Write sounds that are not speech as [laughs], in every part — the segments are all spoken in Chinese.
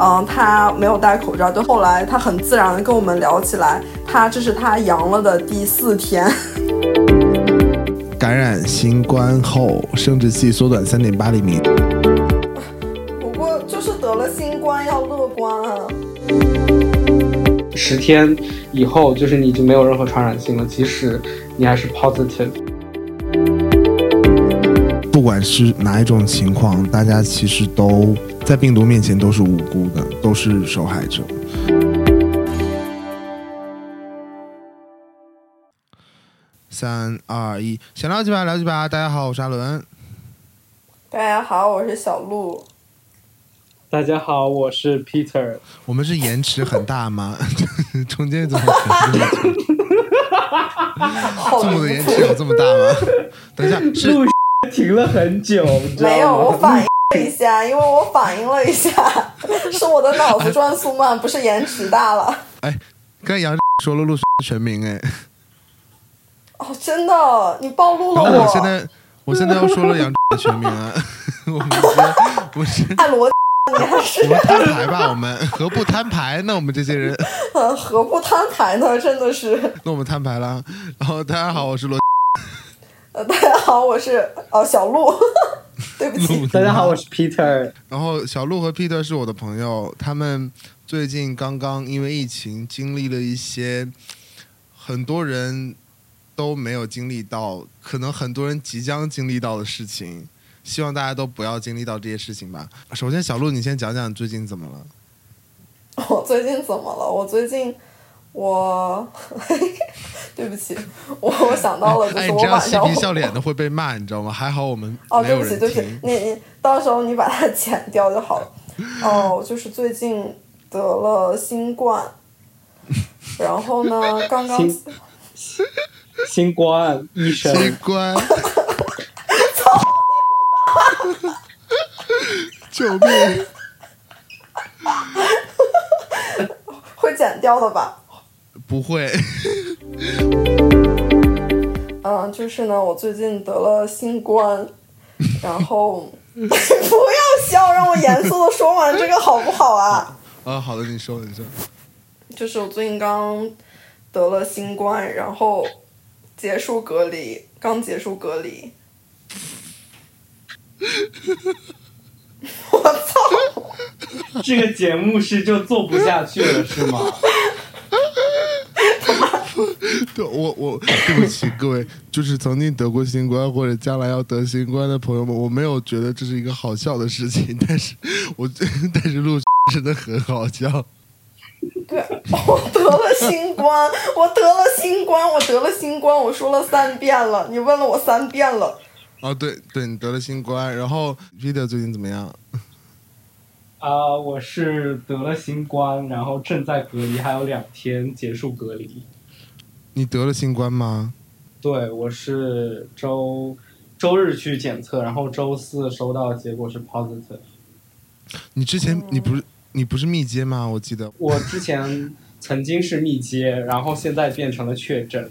嗯，他没有戴口罩，就后来他很自然的跟我们聊起来，他这是他阳了的第四天。[laughs] 感染新冠后，生殖器缩短三点八厘米。不过就是得了新冠要乐观啊。十天以后，就是你已经没有任何传染性了，即使你还是 positive。不管是哪一种情况，大家其实都在病毒面前都是无辜的，都是受害者。三二一，想聊几把聊几把。大家好，我是阿伦。大家好，我是小鹿。大家好，我是 Peter。我们是延迟很大吗？[laughs] 中间怎么停 [laughs] 这么久？字幕的延迟有这么大吗？等一下，是录停了很久，你知道吗？没有，我反应了一下，因为我反应了一下，[laughs] 是我的脑子转速慢，不是延迟大了。哎，刚才杨说了陆全名哎，哦，真的，你暴露了然后我现在我现在要说了杨的全名啊，[laughs] 我们直接我是按逻辑，你还是我们摊牌吧，我们何不摊牌呢？我们这些人，呃 [laughs] 何不摊牌呢？真的是。那我们摊牌了。然后大家好，我是罗。呃，大家好，我是哦小鹿，[laughs] 对不起。大家好，我是 Peter。然后小鹿和 Peter 是我的朋友，他们最近刚刚因为疫情经历了一些很多人都没有经历到，可能很多人即将经历到的事情。希望大家都不要经历到这些事情吧。首先，小鹿，你先讲讲最近怎么了？我最近怎么了？我最近我对不起，[laughs] 我我想到了，就 [laughs] 哎，是你这样嬉我晚上皮笑脸的会被骂，你知道吗？还好我们哦，对不起，对不起，。你你到时候你把它 [laughs] 剪掉就好了。哦，就是最近得了新冠，然后呢，刚刚新新冠医生，新冠，救命！会剪掉的吧？不会，嗯，就是呢，我最近得了新冠，然后 [laughs] [laughs] 不要笑，让我严肃的说完这个好不好啊？[laughs] 啊，好的，你说，你说。就是我最近刚得了新冠，然后结束隔离，刚结束隔离。我操！这个节目是就做不下去了是吗？[laughs] 对我我对不起各位，就是曾经得过新冠或者将来要得新冠的朋友们，我没有觉得这是一个好笑的事情，但是我 [laughs] 但是录真的很好笑。对，我得了新冠，我得了新冠，我得了新冠，我说了三遍了，你问了我三遍了。哦，对对，你得了新冠，然后 Peter 最近怎么样？[laughs] 啊、我是得了新冠，然后正在隔离，还有两天结束隔离。你得了新冠吗？对，我是周周日去检测，然后周四收到结果是 positive。你之前你不是你不是密接吗？我记得。我之前曾经是密接，然后现在变成了确诊，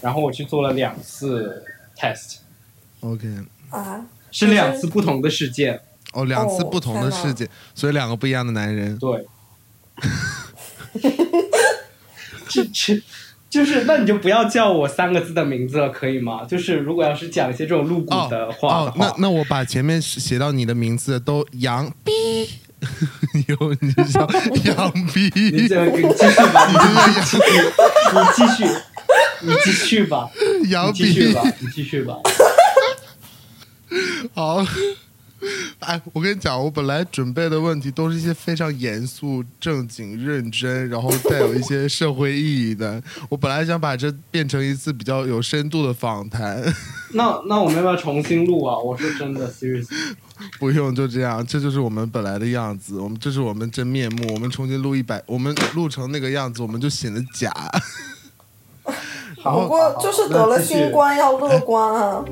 然后我去做了两次 test，OK，啊，是两次不同的事件。哦，两次哦不同的事件，所以两个不一样的男人。对，这 [laughs] 这就是，那你就不要叫我三个字的名字了，可以吗？就是如果要是讲一些这种露骨哦的话的哦，那，那我把前面写到你的名字都杨逼，[laughs] 以后你就叫 [laughs] 杨逼。你这个你继续吧，你继续，你继续，你继续吧，杨你继续逼吧，，你继续吧。[laughs] 好。[laughs] 哎，我跟你讲，我本来准备的问题都是一些非常严肃、正经、认真，然后带有一些社会意义的。我本来想把这变成一次比较有深度的访谈，[laughs] 那那我们要不要重新录啊？我是真的 serious。[laughs] 不用就这样，这就是我们本来的样子。我们这是我们真面目。我们重新录一百，我们录成那个样子，我们就显得假。不过就是得了新冠要乐观啊。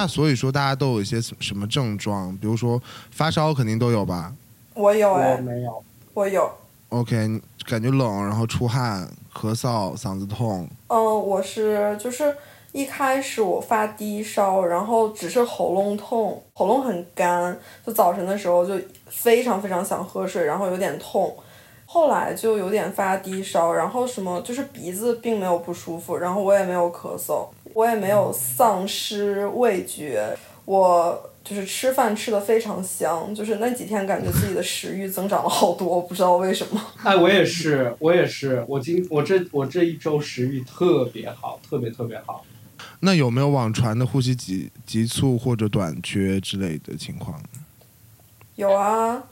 那所以说，大家都有一些什什么症状？比如说发烧，肯定都有吧我有哎、我没有，我有。？OK，感觉冷，然后出汗、咳嗽、嗓子痛。嗯，我是就是一开始我发低烧，然后只是喉咙痛，喉咙很干，就早晨的时候就非常非常想喝水，然后有点痛。后来就有点发低烧，然后什么就是鼻子并没有不舒服，然后我也没有咳嗽，我也没有丧失味觉，我就是吃饭吃的非常香，就是那几天感觉自己的食欲增长了好多，我不知道为什么。哎，我也是，我也是，我今我这我这一周食欲特别好，特别特别好。那有没有网传的呼吸急急促或者短缺之类的情况？有啊。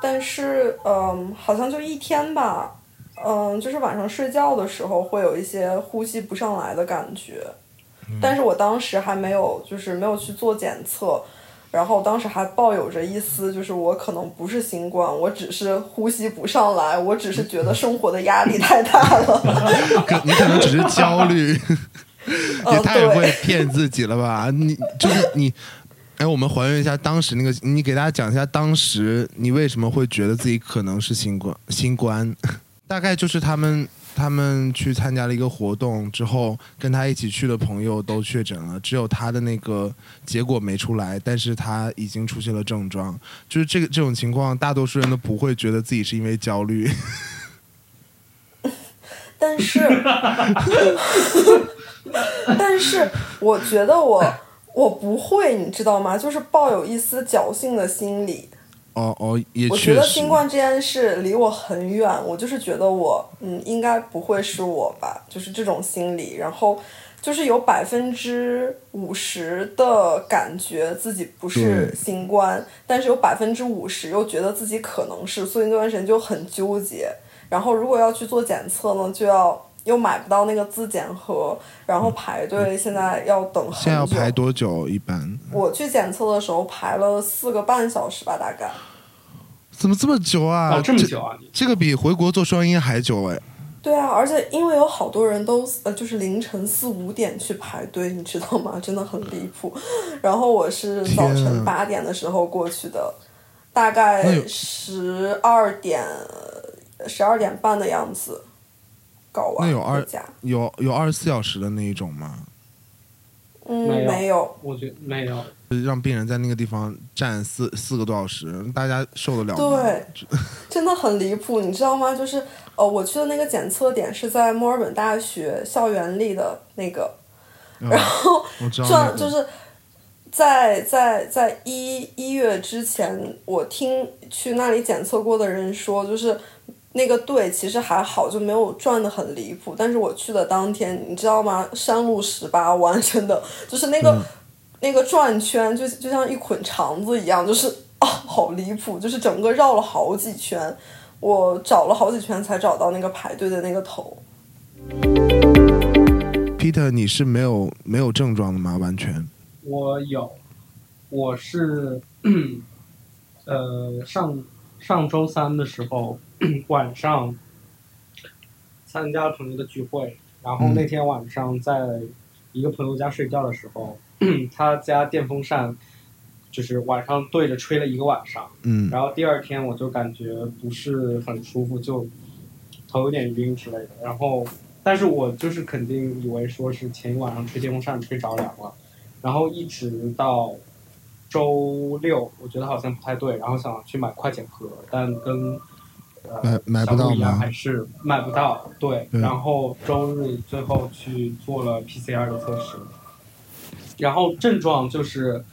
但是，嗯，好像就一天吧，嗯，就是晚上睡觉的时候会有一些呼吸不上来的感觉，但是我当时还没有，就是没有去做检测，然后当时还抱有着一丝，就是我可能不是新冠，我只是呼吸不上来，我只是觉得生活的压力太大了，[laughs] 你可能只是焦虑，[laughs] 也太会骗自己了吧？你就是你。哎，我们还原一下当时那个，你给大家讲一下当时你为什么会觉得自己可能是新冠？新冠，[laughs] 大概就是他们他们去参加了一个活动之后，跟他一起去的朋友都确诊了，只有他的那个结果没出来，但是他已经出现了症状。就是这个这种情况，大多数人都不会觉得自己是因为焦虑。但是，[laughs] 但是我觉得我。我不会，你知道吗？就是抱有一丝侥幸的心理。哦哦，也我觉得新冠这件事离我很远，我就是觉得我嗯，应该不会是我吧，就是这种心理。然后就是有百分之五十的感觉自己不是新冠，但是有百分之五十又觉得自己可能是，所以那段时间就很纠结。然后如果要去做检测呢，就要。又买不到那个自检盒，然后排队，现在要等很久。现在要排多久？一般我去检测的时候排了四个半小时吧，大概。怎么这么久啊？哦，这么久啊！这个比回国做双音还久哎。对啊，而且因为有好多人都呃，就是凌晨四五点去排队，你知道吗？[laughs] 真的很离谱。然后我是早晨八点的时候过去的，大概十二点十二点半的样子。那有二有有二十四小时的那一种吗？嗯，没有，我觉得没有。让病人在那个地方站四四个多小时，大家受得了吗？对，真的很离谱，你知道吗？就是呃，我去的那个检测点是在墨尔本大学校园里的那个，然后转就是在在在一一月之前，我听去那里检测过的人说，就是。那个队其实还好，就没有转的很离谱。但是我去的当天，你知道吗？山路十八弯，[laughs] 真的就是那个那个转圈，就就像一捆肠子一样，就是啊，好离谱！就是整个绕了好几圈，我找了好几圈才找到那个排队的那个头。Peter，你是没有没有症状的吗？完全？我有，我是 [clears throat] 呃上上周三的时候。[clears throat] 晚上参加朋友的聚会，然后那天晚上在一个朋友家睡觉的时候，[clears throat] 他家电风扇就是晚上对着吹了一个晚上，嗯，然后第二天我就感觉不是很舒服，就头有点晕之类的，然后但是我就是肯定以为说是前一晚上吹电风扇吹着凉了，然后一直到周六，我觉得好像不太对，然后想去买快检盒，但跟买买不到吗？还是买不到？对。然后周日最后去做了 PCR 的测试，然后症状就是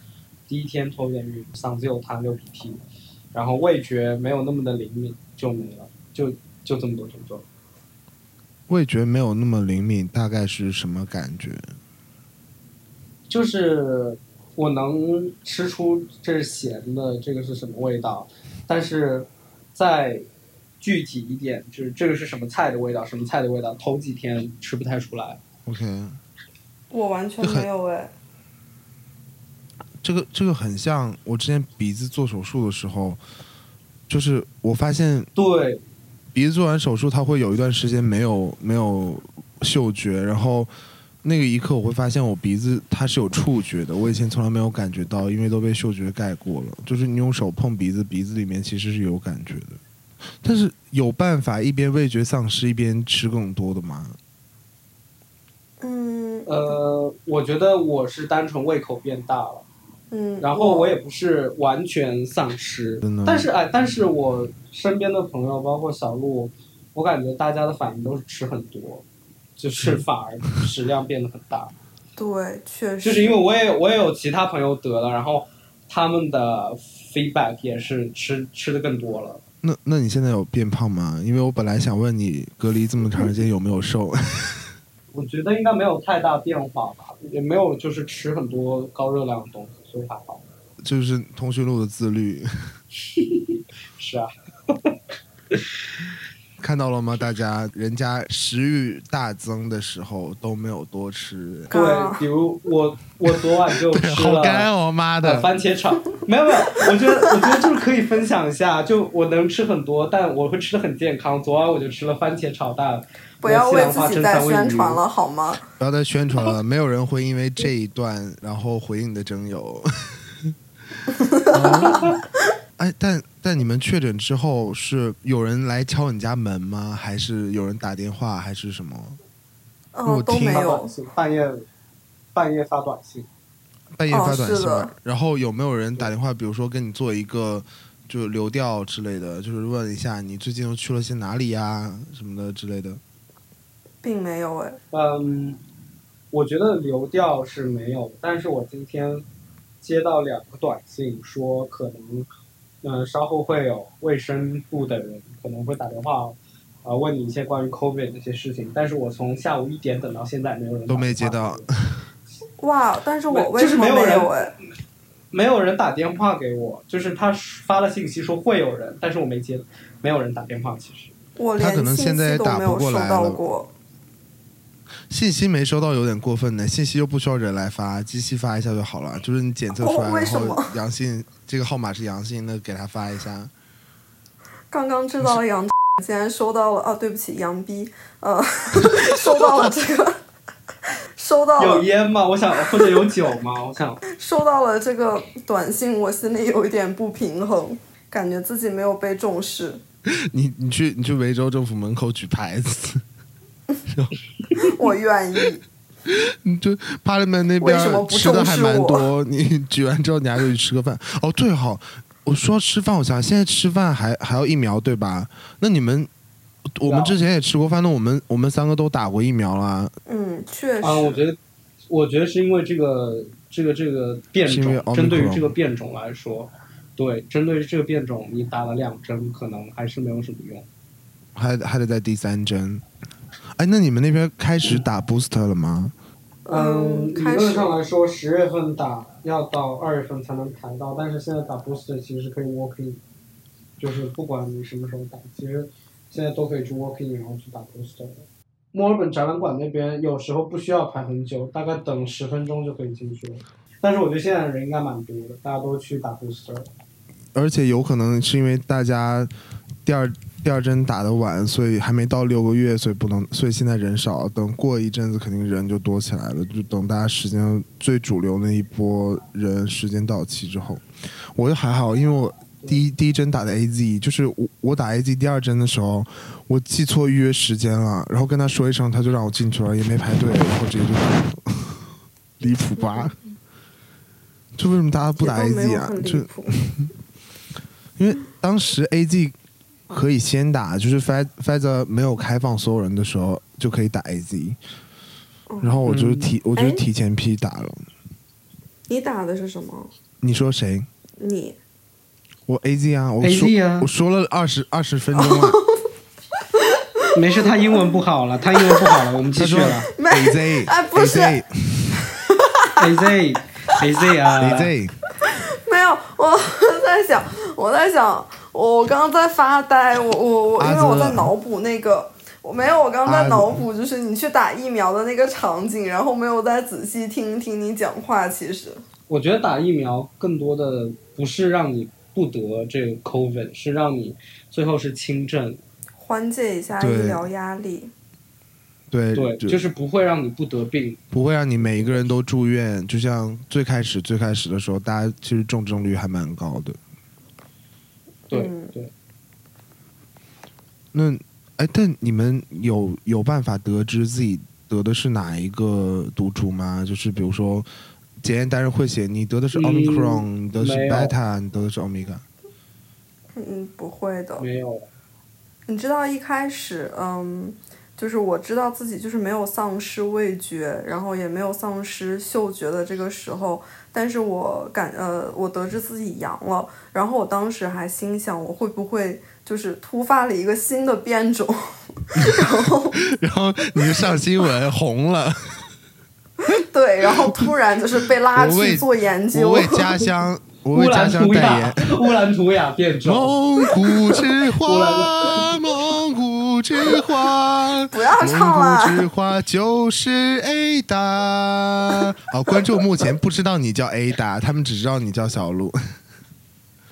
第一天头晕，嗓子有痰流鼻涕，然后味觉没有那么的灵敏，就没了，就就这么多症状。味觉没有那么灵敏，大概是什么感觉？就是我能吃出这是咸的，这个是什么味道，但是在具体一点，就是这个是什么菜的味道？什么菜的味道？头几天吃不太出来。OK，我完全没有哎。这个这个很像我之前鼻子做手术的时候，就是我发现对鼻子做完手术，它会有一段时间没有没有嗅觉，然后那个一刻我会发现我鼻子它是有触觉的，我以前从来没有感觉到，因为都被嗅觉盖过了。就是你用手碰鼻子，鼻子里面其实是有感觉的。但是有办法一边味觉丧失一边吃更多的吗？嗯，呃，我觉得我是单纯胃口变大了，嗯，然后我也不是完全丧失，但是哎，但是我身边的朋友，包括小鹿，我感觉大家的反应都是吃很多，就是反而食量变得很大。[laughs] 对，确实。就是因为我也我也有其他朋友得了，然后他们的 feedback 也是吃吃的更多了。那那你现在有变胖吗？因为我本来想问你隔离这么长时间有没有瘦。[laughs] 我觉得应该没有太大变化吧，也没有就是吃很多高热量的东西，所以还好。就是通讯录的自律。[laughs] 是啊。[laughs] 看到了吗？大家，人家食欲大增的时候都没有多吃。对，比如我，我昨晚就吃了。好干哦，妈的！番茄炒，没有没有，我觉得我觉得就是可以分享一下，就我能吃很多，但我会吃的很健康。昨晚我就吃了番茄炒蛋。[laughs] 不要为自己再宣传了好吗？不要再宣传了，没有人会因为这一段然后回应你的征友。[laughs] [laughs] 哎，但但你们确诊之后是有人来敲你家门吗？还是有人打电话，还是什么？哦，都没有。半夜半夜发短信，半夜发短信。然后有没有人打电话？比如说跟你做一个就流调之类的，就是问一下你最近又去了些哪里呀，什么的之类的。并没有哎。嗯，我觉得流调是没有，但是我今天接到两个短信，说可能。嗯，稍后会有卫生部的人可能会打电话，啊，问你一些关于 COVID 这些事情。但是我从下午一点等到现在，没有人都没接到。哇！但是我为什么没有哎？没有人打电话给我，就是他发了信息说会有人，但是我没接，没有人打电话。其实我连信息都没有收到过。信息没收到有点过分呢，信息又不需要人来发，机器发一下就好了。就是你检测出来然后阳性，这个号码是阳性，那给他发一下。刚刚知道了杨，[laughs] 竟然收到了啊，对不起，杨逼，呃，[laughs] 收到了这个，收到。有烟吗？我想或者有酒吗？[laughs] 我想收到了这个短信，我心里有一点不平衡，感觉自己没有被重视。[laughs] 你你去你去维州政府门口举牌子。[laughs] 我愿意。你就帕里门那边吃的还蛮多，你举完之后你还可以吃个饭。哦，对哈，我说吃饭，我想现在吃饭还还要疫苗对吧？那你们我们之前也吃过饭，那我们我们三个都打过疫苗了。嗯，确实。啊，我觉得，我觉得是因为这个这个这个变种，针对于这个变种来说，对，针对于这个变种，你打了两针，可能还是没有什么用，还还得在第三针。哎，那你们那边开始打 booster 了吗？嗯，理论上来说，十月份打要到二月份才能排到，但是现在打 booster 其实可以 walk in，就是不管你什么时候打，其实现在都可以去 walking，然后去打 booster。墨尔本展览馆那边有时候不需要排很久，大概等十分钟就可以进去了。但是我觉得现在人应该蛮多的，大家都去打 booster。而且有可能是因为大家第二。第二针打的晚，所以还没到六个月，所以不能，所以现在人少。等过一阵子，肯定人就多起来了。就等大家时间最主流那一波人时间到期之后，我就还好，因为我第一第一针打的 A Z，就是我我打 A Z 第二针的时候，我记错预约时间了，然后跟他说一声，他就让我进去了，也没排队，然后直接就打了，离谱吧？就为什么大家不打 A Z 啊？就因为当时 A Z。可以先打，就是 Pfizer 没有开放所有人的时候就可以打 AZ，然后我就提，我就提前批打了。你打的是什么？你说谁？你。我 AZ 啊，我说我说了二十二十分钟了。[laughs] 没事，他英文不好了，他英文不好了，我们继续了。A Z 啊，不是 A Z A Z [laughs] 啊，AZ。没有，我在想，我在想。我刚刚在发呆，我我我，因为我在脑补那个，我没有，我刚刚在脑补就是你去打疫苗的那个场景，然后没有再仔细听听你讲话。其实，我觉得打疫苗更多的不是让你不得这个 COVID，是让你最后是轻症，缓解一下医疗压力。对对，就是不会让你不得病，不会让你每一个人都住院。就像最开始最开始的时候，大家其实重症率还蛮高的。对对，那哎，但你们有有办法得知自己得的是哪一个毒株吗？就是比如说，检验单上会写你得的是 omicron，你得的是 beta，你得的是 omega。嗯，不会的。没有。你知道一开始，嗯，就是我知道自己就是没有丧失味觉，然后也没有丧失嗅觉的这个时候，但是我感呃，我得知自己阳了，然后我当时还心想，我会不会就是突发了一个新的变种，[laughs] 然后 [laughs] 然后你就上新闻红了，对，然后突然就是被拉去做研究，我为家乡。[laughs] 乌兰图雅，[laughs] 乌兰图雅变种。蒙古之花，[laughs] 蒙古之花，不要唱了。蒙古之花就是 Ada。好，观众目前不知道你叫 Ada，他们只知道你叫小鹿。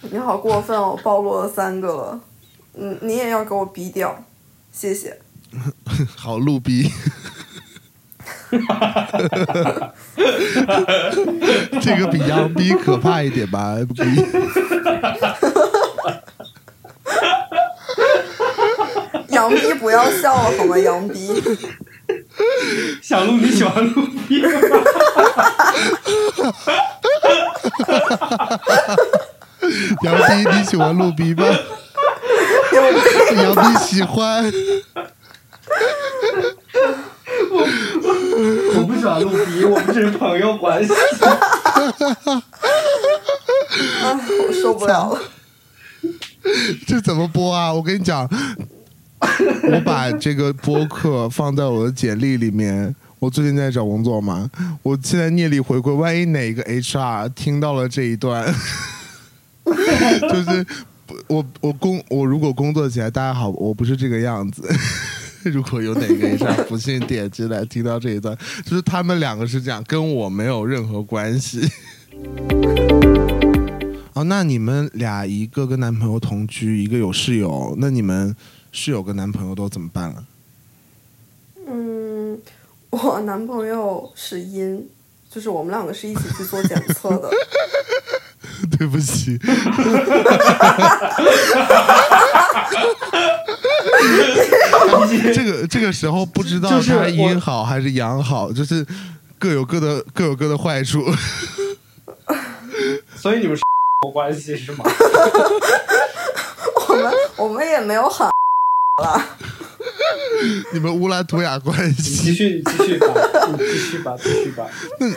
你好过分哦，暴露了三个了。嗯，你也要给我逼掉，谢谢。好，鹿逼。[laughs] 这个比杨逼可怕一点吧？[laughs] 杨逼不要笑了好吗？杨逼。小鹿 [laughs] 你喜欢鹿逼吗？杨逼你喜欢鹿逼吗？杨逼喜欢。我 [laughs] 我不喜欢录逼，我们是朋友关系。[laughs] 我受不了了。[laughs] 这怎么播啊？我跟你讲，我把这个播客放在我的简历里面。我最近在找工作嘛，我现在念力回归，万一哪个 HR 听到了这一段，就是我我工我如果工作起来，大家好，我不是这个样子。[laughs] 如果有哪个 HR 不幸点击来听到这一段，[laughs] 就是他们两个是这样，跟我没有任何关系。[laughs] 哦，那你们俩一个跟男朋友同居，一个有室友，那你们室友跟男朋友都怎么办了？嗯，我男朋友是阴，就是我们两个是一起去做检测的。[laughs] 对不起。这个这个时候不知道他阴好还是阳好，就是各有各的各有各的坏处。[laughs] 所以你们是 [laughs] 关系是吗？我们我们也没有很了。你们乌兰图雅关系？继续继续吧，继续吧，继续吧。那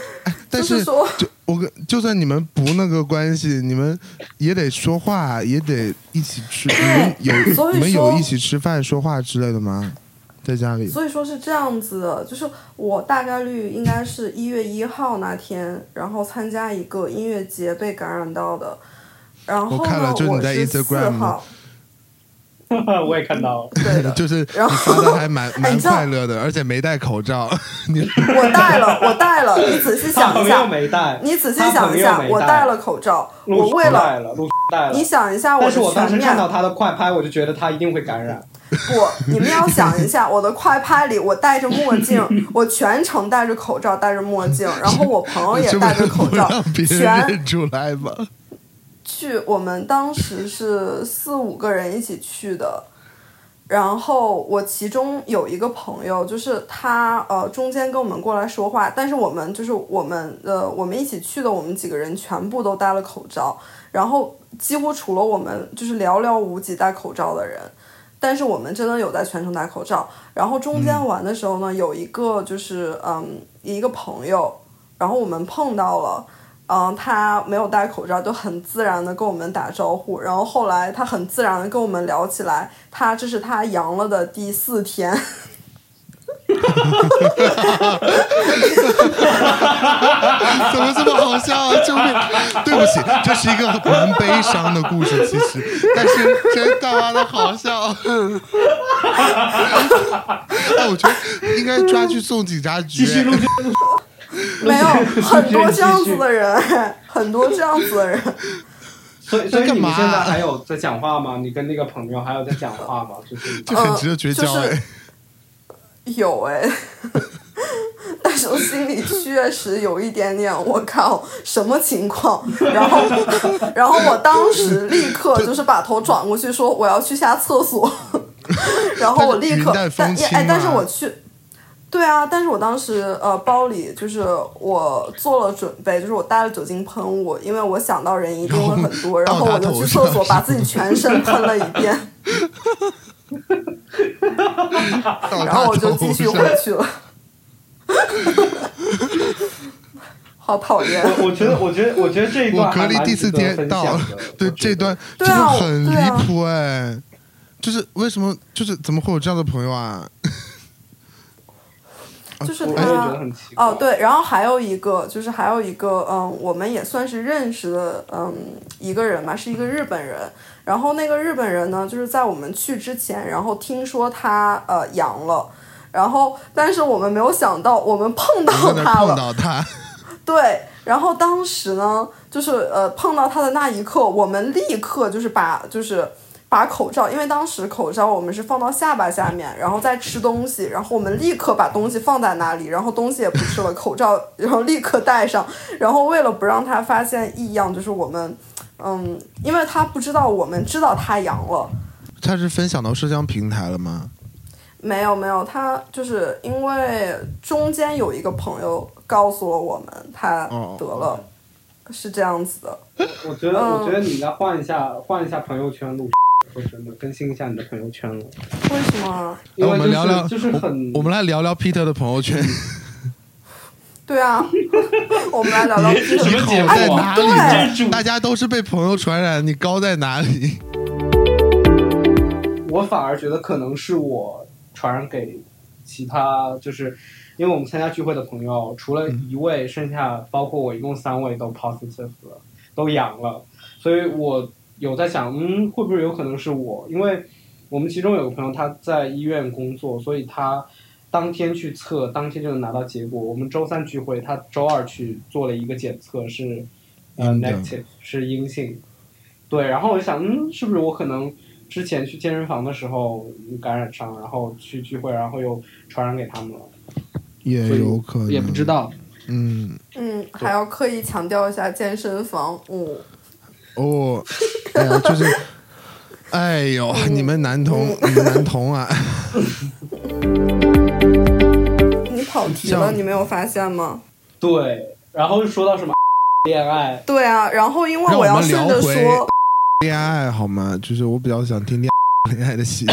但是说。我跟就算你们不那个关系，你们也得说话，也得一起吃。你们有 [coughs] 你们有一起吃饭、说话之类的吗？在家里？所以说是这样子的，就是我大概率应该是一月一号那天，然后参加一个音乐节被感染到的。然后呢，我是四号。[laughs] 我也看到了，对，[laughs] 就是然后的还蛮 [laughs] 蛮快乐的，而且没戴口罩。你我戴了，我戴了。你仔细想一下，没戴。你仔细想一下，我戴了口罩。我为了，你想一下，但是我当时看到他的快拍，我就觉得他一定会感染。不，你们要想一下，我的快拍里，我戴着墨镜，我全程戴着口罩，戴着墨镜，然后我朋友也戴着口罩，全认出来吧。去，我们当时是四五个人一起去的，然后我其中有一个朋友，就是他呃中间跟我们过来说话，但是我们就是我们呃我们一起去的，我们几个人全部都戴了口罩，然后几乎除了我们就是寥寥无几戴口罩的人，但是我们真的有在全程戴口罩，然后中间玩的时候呢，有一个就是嗯一个朋友，然后我们碰到了。嗯，他没有戴口罩，就很自然的跟我们打招呼。然后后来他很自然的跟我们聊起来，他这是他阳了的第四天。[laughs] 怎么这么好笑啊？救命！对不起，这是一个蛮悲伤的故事，其实，但是真他妈的好笑。[laughs] 哎，我觉得应该抓去送警察局。[laughs] 没有 [laughs] 很多这样子的人，很多这样子的人。所以，[laughs] 所以你现在还有在讲话吗？你跟那个朋友还有在讲话吗？就是就很值得绝交哎。有哎，但是我心里确实有一点点，我靠，什么情况？然后，然后我当时立刻就是把头转过去说我要去下厕所，然后我立刻但哎，但是我去。对啊，但是我当时呃包里就是我做了准备，就是我带了酒精喷雾，因为我想到人一定会很多，然后我就去厕所把自己全身喷了一遍，然后我就继续回去了。[laughs] 好讨厌！我我觉得，我觉得，我觉得这一段我隔离第四天到了，对这段真的很离谱哎，就是为什么，就是怎么会有这样的朋友啊？就是他哦，对，然后还有一个，就是还有一个，嗯，我们也算是认识的，嗯，一个人吧，是一个日本人。然后那个日本人呢，就是在我们去之前，然后听说他呃阳了，然后但是我们没有想到，我们碰到他了。碰到他。对，然后当时呢，就是呃碰到他的那一刻，我们立刻就是把就是。把口罩，因为当时口罩我们是放到下巴下面，然后再吃东西，然后我们立刻把东西放在那里，然后东西也不吃了，口罩然后立刻戴上，然后为了不让他发现异样，就是我们，嗯，因为他不知道我们知道他阳了。他是分享到社交平台了吗？没有没有，他就是因为中间有一个朋友告诉了我们他得了，是这样子的。我觉得我觉得你应该换一下换一下朋友圈录。说真的，更新一下你的朋友圈了。为什么？因为我们聊聊，就是很，我们来聊聊 Peter 的朋友圈。对啊，[laughs] 我们来聊聊 Peter 在哪里？大家都是被朋友传染，你高在哪里？我反而觉得可能是我传染给其他，就是因为我们参加聚会的朋友，除了一位，剩下包括我一共三位都 positive 了，都阳了，所以我。有在想，嗯，会不会有可能是我？因为我们其中有个朋友他在医院工作，所以他当天去测，当天就能拿到结果。我们周三聚会，他周二去做了一个检测，是呃 negative，是阴性。对，然后我就想，嗯，是不是我可能之前去健身房的时候感染上，然后去聚会，然后又传染给他们了？也有可能，也不知道。嗯嗯，还要刻意强调一下健身房，嗯。哦，哎呀，就是，[laughs] 哎呦，你们男同，你们男同啊！[laughs] 你跑题了，你没有发现吗？对，然后又说到什么 [laughs] 恋爱？对啊，然后因为我要顺着说恋爱好吗？就是我比较想听恋恋爱的喜剧。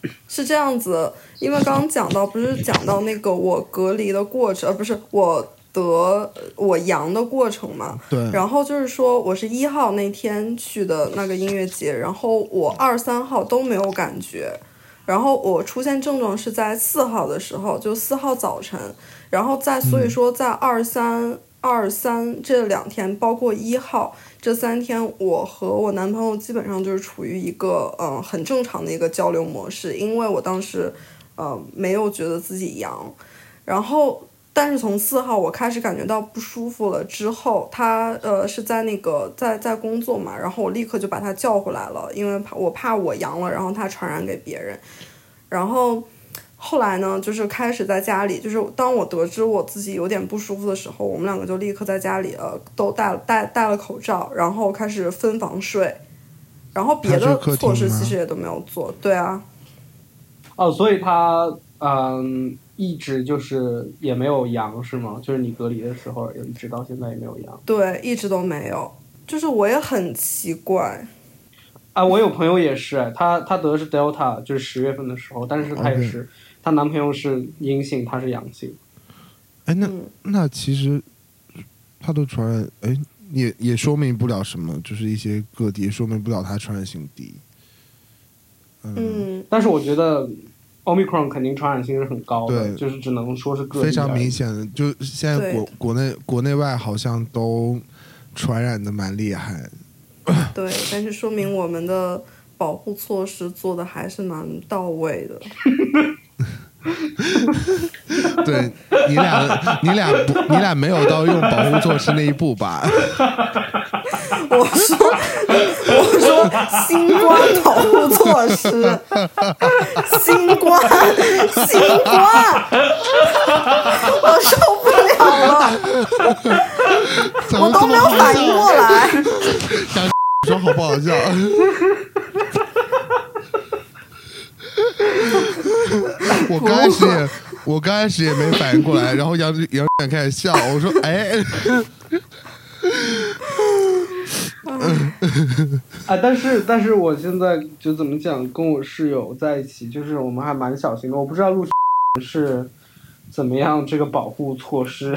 [coughs] 是这样子，因为刚刚讲到，不是讲到那个我隔离的过程，呃，不是我。得我阳的过程嘛，对，然后就是说我是一号那天去的那个音乐节，然后我二三号都没有感觉，然后我出现症状是在四号的时候，就四号早晨，然后在所以说在二三二三这两天，包括一号这三天，我和我男朋友基本上就是处于一个嗯很正常的一个交流模式，因为我当时呃没有觉得自己阳，然后。但是从四号我开始感觉到不舒服了之后，他呃是在那个在在工作嘛，然后我立刻就把他叫回来了，因为怕我怕我阳了，然后他传染给别人。然后后来呢，就是开始在家里，就是当我得知我自己有点不舒服的时候，我们两个就立刻在家里呃都戴戴戴了口罩，然后开始分房睡，然后别的措施其实也都没有做。对啊。哦，所以他嗯。一直就是也没有阳是吗？就是你隔离的时候，一直到现在也没有阳。对，一直都没有。就是我也很奇怪。啊，我有朋友也是，她她得的是 Delta，就是十月份的时候，但是她也是，她男朋友是阴性，她是阳性。哎，那那其实她都传染，哎，也也说明不了什么，就是一些个体说明不了她传染性低。嗯，但是我觉得。Omicron 肯定传染性是很高的，就是只能说是个非常明显的，就现在国国内国内外好像都传染的蛮厉害。对，但是说明我们的保护措施做的还是蛮到位的。[laughs] 对你俩，你俩不，你俩没有到用保护措施那一步吧？我说，我说，新冠保护措施，新冠，新冠，我受不了了，我都没有反应过来。想说好不好笑？我刚开始也，我刚开始也没反应过来，然后杨杨远开始笑，我说：“哎。”啊，[laughs] 但是但是我现在就怎么讲，跟我室友在一起，就是我们还蛮小心的。我不知道陆是怎么样这个保护措施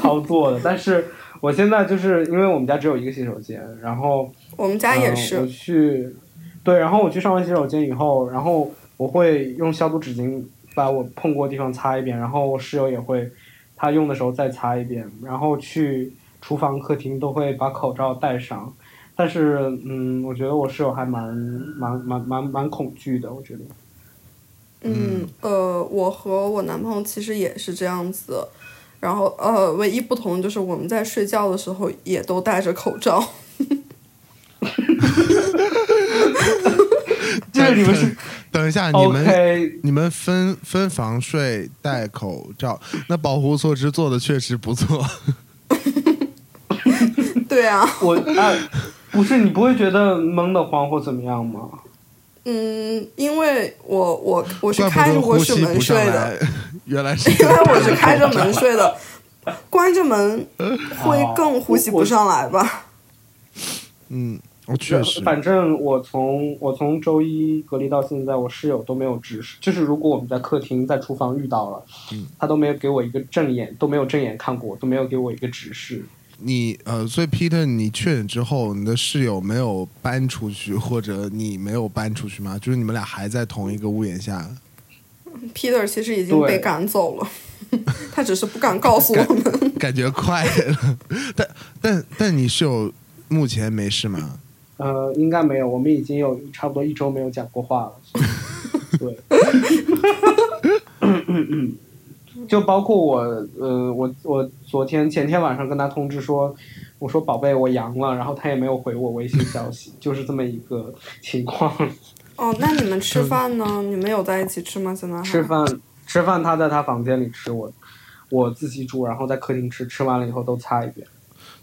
操作的，但是我现在就是因为我们家只有一个洗手间，然后我们家也是，我去对，然后我去上完洗手间以后，然后我会用消毒纸巾把我碰过的地方擦一遍，然后我室友也会他用的时候再擦一遍，然后去。厨房、客厅都会把口罩戴上，但是，嗯，我觉得我室友还蛮、蛮、蛮、蛮、蛮恐惧的。我觉得，嗯，呃，我和我男朋友其实也是这样子，然后，呃，唯一不同就是我们在睡觉的时候也都戴着口罩。[laughs] 就是你们是 [laughs] 等一下，你们你们分分房睡戴口罩，那保护措施做的确实不错。[laughs] 对啊，我啊，不是你不会觉得闷得慌或怎么样吗？嗯，因为我我我是开着卧室门睡的，[laughs] 原来是因为我是开着门睡的，关着门会更呼吸不上来吧？[laughs] 嗯，我确实，反正我从我从周一隔离到现在，我室友都没有指示，就是如果我们在客厅在厨房遇到了，他都没有给我一个正眼，都没有正眼看过，都没有给我一个指示。你呃，所以 Peter，你确诊之后，你的室友没有搬出去，或者你没有搬出去吗？就是你们俩还在同一个屋檐下。Peter 其实已经被赶走了，[laughs] 他只是不敢告诉我们。感觉快了，但但但你室友目前没事吗？呃，应该没有，我们已经有差不多一周没有讲过话了。[laughs] 对。[laughs] 就包括我，呃，我我昨天前天晚上跟他通知说，我说宝贝我阳了，然后他也没有回我微信消息，就是这么一个 [laughs] 情况。哦，那你们吃饭呢？你们有在一起吃吗？现在吃饭吃饭，他在他房间里吃，我我自己煮，然后在客厅吃，吃完了以后都擦一遍。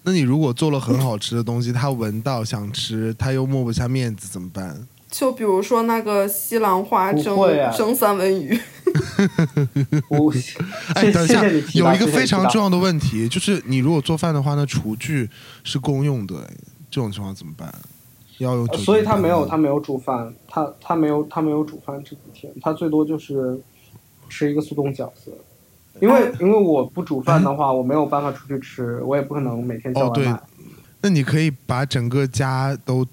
那你如果做了很好吃的东西，他闻到想吃，他又抹不下面子怎么办？就比如说那个西兰花蒸蒸三文鱼。[laughs] 哎，等一下，有一个非常重要的问题，就是你如果做饭的话，那厨具是公用的，这种情况怎么办？要有，所以他没有，他没有煮饭，他他没有，他没有煮饭这几天，他最多就是吃一个速冻饺子，因为因为我不煮饭的话，我没有办法出去吃，我也不可能每天叫外卖。那你可以把整个家都。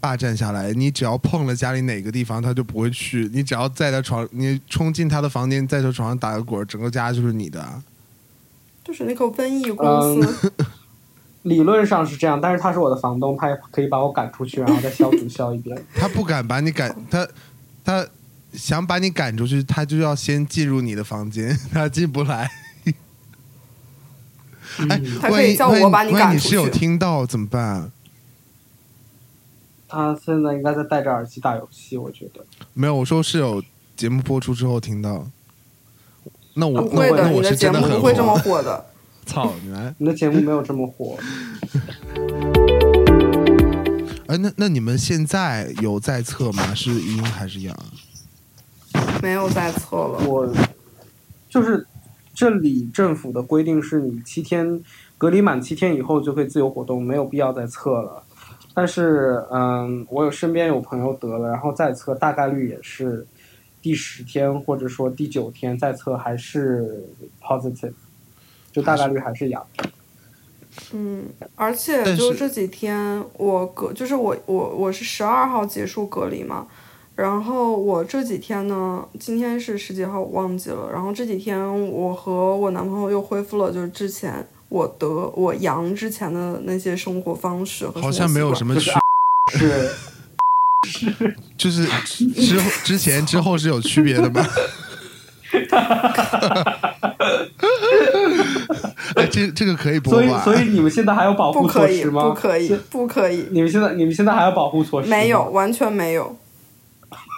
霸占下来，你只要碰了家里哪个地方，他就不会去。你只要在他床，你冲进他的房间，在他床上打个滚，整个家就是你的。就是那个瘟疫公司。[laughs] 理论上是这样，但是他是我的房东，他也可以把我赶出去，然后再消毒消一遍。[laughs] 他不敢把你赶，他他想把你赶出去，他就要先进入你的房间，他进不来。哎，万一万一你室友听到怎么办？他现在应该在戴着耳机打游戏，我觉得。没有，我说是有节目播出之后听到。那我不会的，你的节目不会这么火的。[laughs] 操你来！你的节目没有这么火。[laughs] 哎，那那你们现在有在测吗？是阴还是阳？没有在测了。我就是这里政府的规定是你七天隔离满七天以后就可以自由活动，没有必要再测了。但是，嗯，我有身边有朋友得了，然后再测，大概率也是第十天或者说第九天再测还是 positive，就大概率还是阳。嗯，而且就这几天我隔，就是我我我是十二号结束隔离嘛，然后我这几天呢，今天是十几号我忘记了，然后这几天我和我男朋友又恢复了，就是之前。我得我阳之前的那些生活方式和好像没有什么区是是 [laughs] 就是之之前之后是有区别的吗？[laughs] 哎，这这个可以播吗？所以所以你们现在还有保护措施吗？不可以，不可以。你们现在你们现在还有保护措施？没有，完全没有。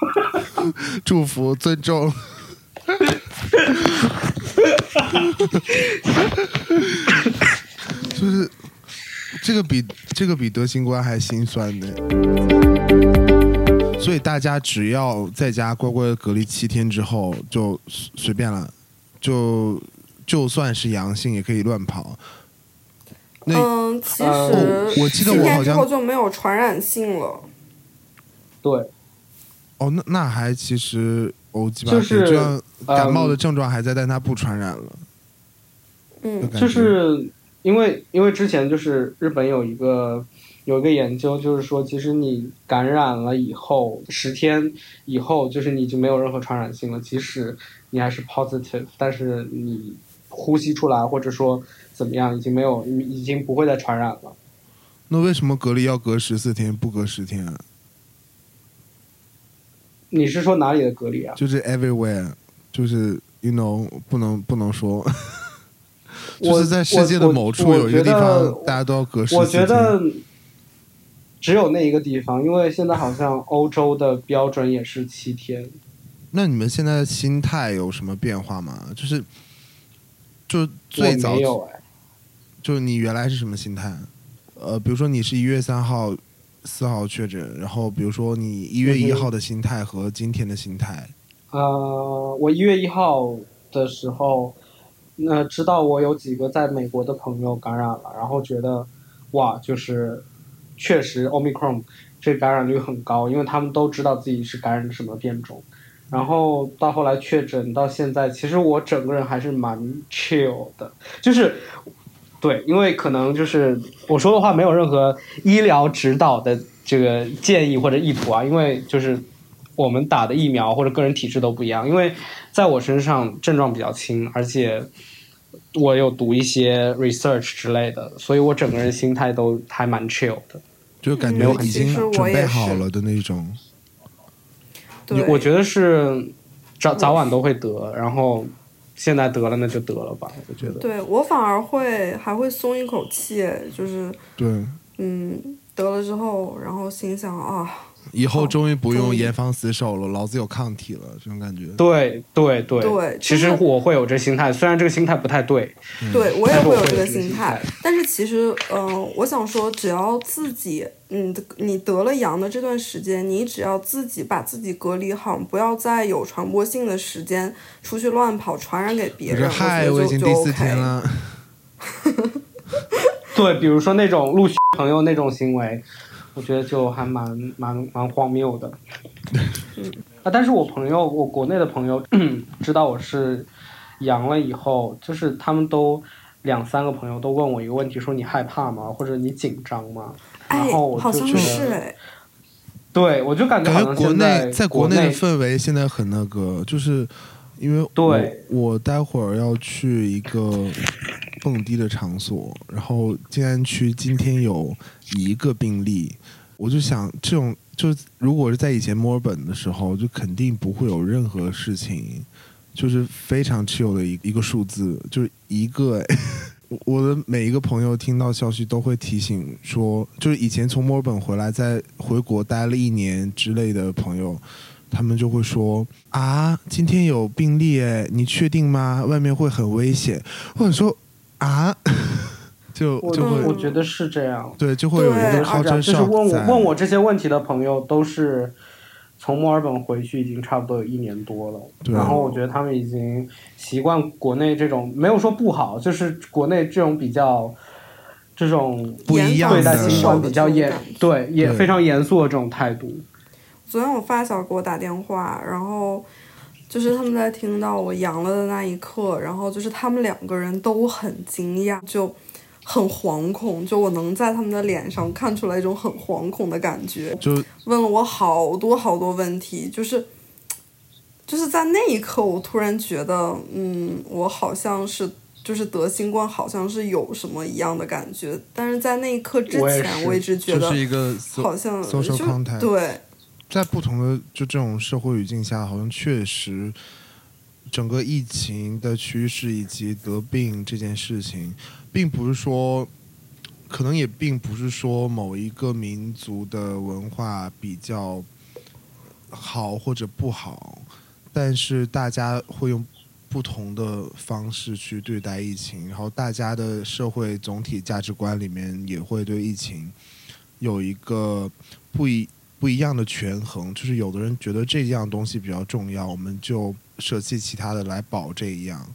[laughs] 祝福，尊重。[laughs] 就是这个比这个比得新冠还心酸呢。所以大家只要在家乖乖隔离七天之后，就随便了，就就算是阳性也可以乱跑。嗯，其实我记得我好像就没有传染性了。对。哦，那那还其实哦，基本上这样感冒的症状还在，但它不传染了。嗯，就是因为因为之前就是日本有一个有一个研究，就是说其实你感染了以后十天以后，就是你已经没有任何传染性了，即使你还是 positive，但是你呼吸出来或者说怎么样，已经没有已经不会再传染了。那为什么隔离要隔十四天，不隔十天？你是说哪里的隔离啊？就是 everywhere，就是 you know 不能不能说，就是在世界的某处有一个地方，大家都要隔离我觉得只有那一个地方，因为现在好像欧洲的标准也是七天。那你们现在的心态有什么变化吗？就是就最早没有哎，就你原来是什么心态？呃，比如说你是一月三号。四号确诊，然后比如说你一月一号的心态和今天的心态。呃，我一月一号的时候，那知道我有几个在美国的朋友感染了，然后觉得哇，就是确实 Omicron 这感染率很高，因为他们都知道自己是感染什么变种。然后到后来确诊到现在，其实我整个人还是蛮 chill 的，就是。对，因为可能就是我说的话没有任何医疗指导的这个建议或者意图啊，因为就是我们打的疫苗或者个人体质都不一样。因为在我身上症状比较轻，而且我有读一些 research 之类的，所以我整个人心态都还蛮 chill 的，就感觉已经准备好了的那种。对，我觉得是早早晚都会得，然后。现在得了那就得了吧，我觉得。对我反而会还会松一口气，就是对，嗯，得了之后，然后心想啊。以后终于不用严防死守了，老子有抗体了，这种感觉。对对对对，其实我会有这心态，虽然这个心态不太对。对我也会有这个心态，但是其实，嗯，我想说，只要自己，嗯，你得了阳的这段时间，你只要自己把自己隔离好，不要在有传播性的时间出去乱跑，传染给别人，嗨，我已经第四天了。[laughs] 对，比如说那种陆续朋友那种行为。我觉得就还蛮蛮蛮荒谬的，啊！但是我朋友，我国内的朋友 [clears throat] 知道我是阳了以后，就是他们都两三个朋友都问我一个问题，说你害怕吗？或者你紧张吗？然后我就觉得，对，我就感觉感觉国内在国内的氛围现在很那个，就是因为对，我待会儿要去一个蹦迪的场所，然后静安区今天有一个病例。我就想，这种就如果是在以前墨尔本的时候，就肯定不会有任何事情，就是非常 chill 的一一个数字，就是一个。[laughs] 我的每一个朋友听到消息都会提醒说，就是以前从墨尔本回来，在回国待了一年之类的朋友，他们就会说啊，今天有病例哎，你确定吗？外面会很危险。或者说啊。[laughs] 就就会，我觉得是这样。对，就会有一个号称就是问我问我这些问题的朋友，都是从墨尔本回去已经差不多有一年多了。然后我觉得他们已经习惯国内这种没有说不好，就是国内这种比较这种不一样对待新冠比较严，对也非常严肃的这种态度。昨天我发小给我打电话，然后就是他们在听到我阳了的那一刻，然后就是他们两个人都很惊讶，就。很惶恐，就我能在他们的脸上看出来一种很惶恐的感觉。就问了我好多好多问题，就是，就是在那一刻，我突然觉得，嗯，我好像是就是得新冠，好像是有什么一样的感觉。但是在那一刻之前，我一直觉得好像就对，在不同的就这种社会语境下，好像确实。整个疫情的趋势以及得病这件事情，并不是说，可能也并不是说某一个民族的文化比较好或者不好，但是大家会用不同的方式去对待疫情，然后大家的社会总体价值观里面也会对疫情有一个不一不一样的权衡，就是有的人觉得这样东西比较重要，我们就舍弃其他的来保这一样。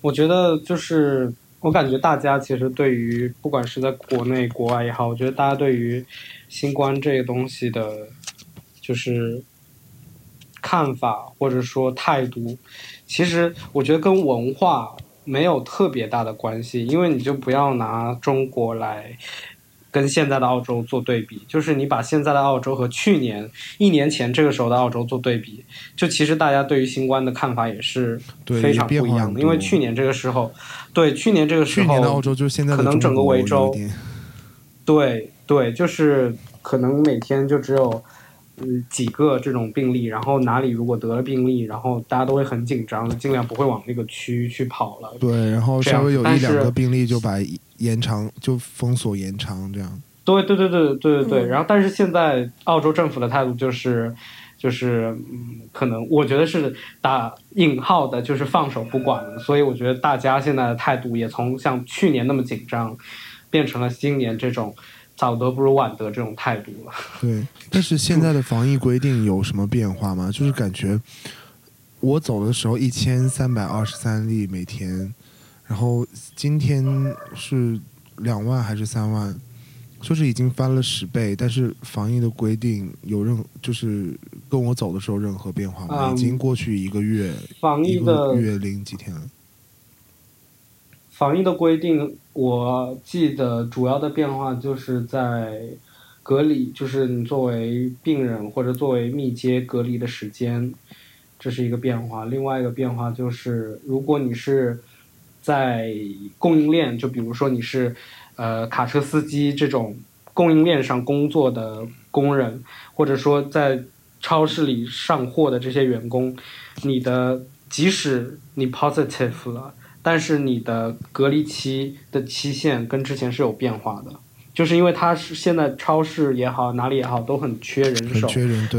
我觉得就是我感觉大家其实对于不管是在国内国外也好，我觉得大家对于新冠这个东西的，就是看法或者说态度，其实我觉得跟文化没有特别大的关系，因为你就不要拿中国来。跟现在的澳洲做对比，就是你把现在的澳洲和去年一年前这个时候的澳洲做对比，就其实大家对于新冠的看法也是非常不一样的。因为去年这个时候，对去年这个时候，去年的澳洲就现在可能整个维州，对对，就是可能每天就只有嗯几个这种病例，然后哪里如果得了病例，然后大家都会很紧张，尽量不会往那个区去跑了。对，然后稍微有一两个病例就把。延长就封锁延长这样，对对对对对对对。然后，但是现在澳洲政府的态度就是，就是嗯，可能我觉得是打引号的，就是放手不管了。所以我觉得大家现在的态度也从像去年那么紧张，变成了今年这种早得不如晚得这种态度了。对，但是现在的防疫规定有什么变化吗？[laughs] 就是感觉我走的时候一千三百二十三例每天。然后今天是两万还是三万？就是已经翻了十倍，但是防疫的规定有任就是跟我走的时候任何变化吗？已经过去一个月，防疫的月零几天了。防疫的规定，我记得主要的变化就是在隔离，就是你作为病人或者作为密接隔离的时间，这是一个变化。另外一个变化就是，如果你是在供应链，就比如说你是，呃，卡车司机这种供应链上工作的工人，或者说在超市里上货的这些员工，你的即使你 positive 了，但是你的隔离期的期限跟之前是有变化的，就是因为它是现在超市也好，哪里也好都很缺人手，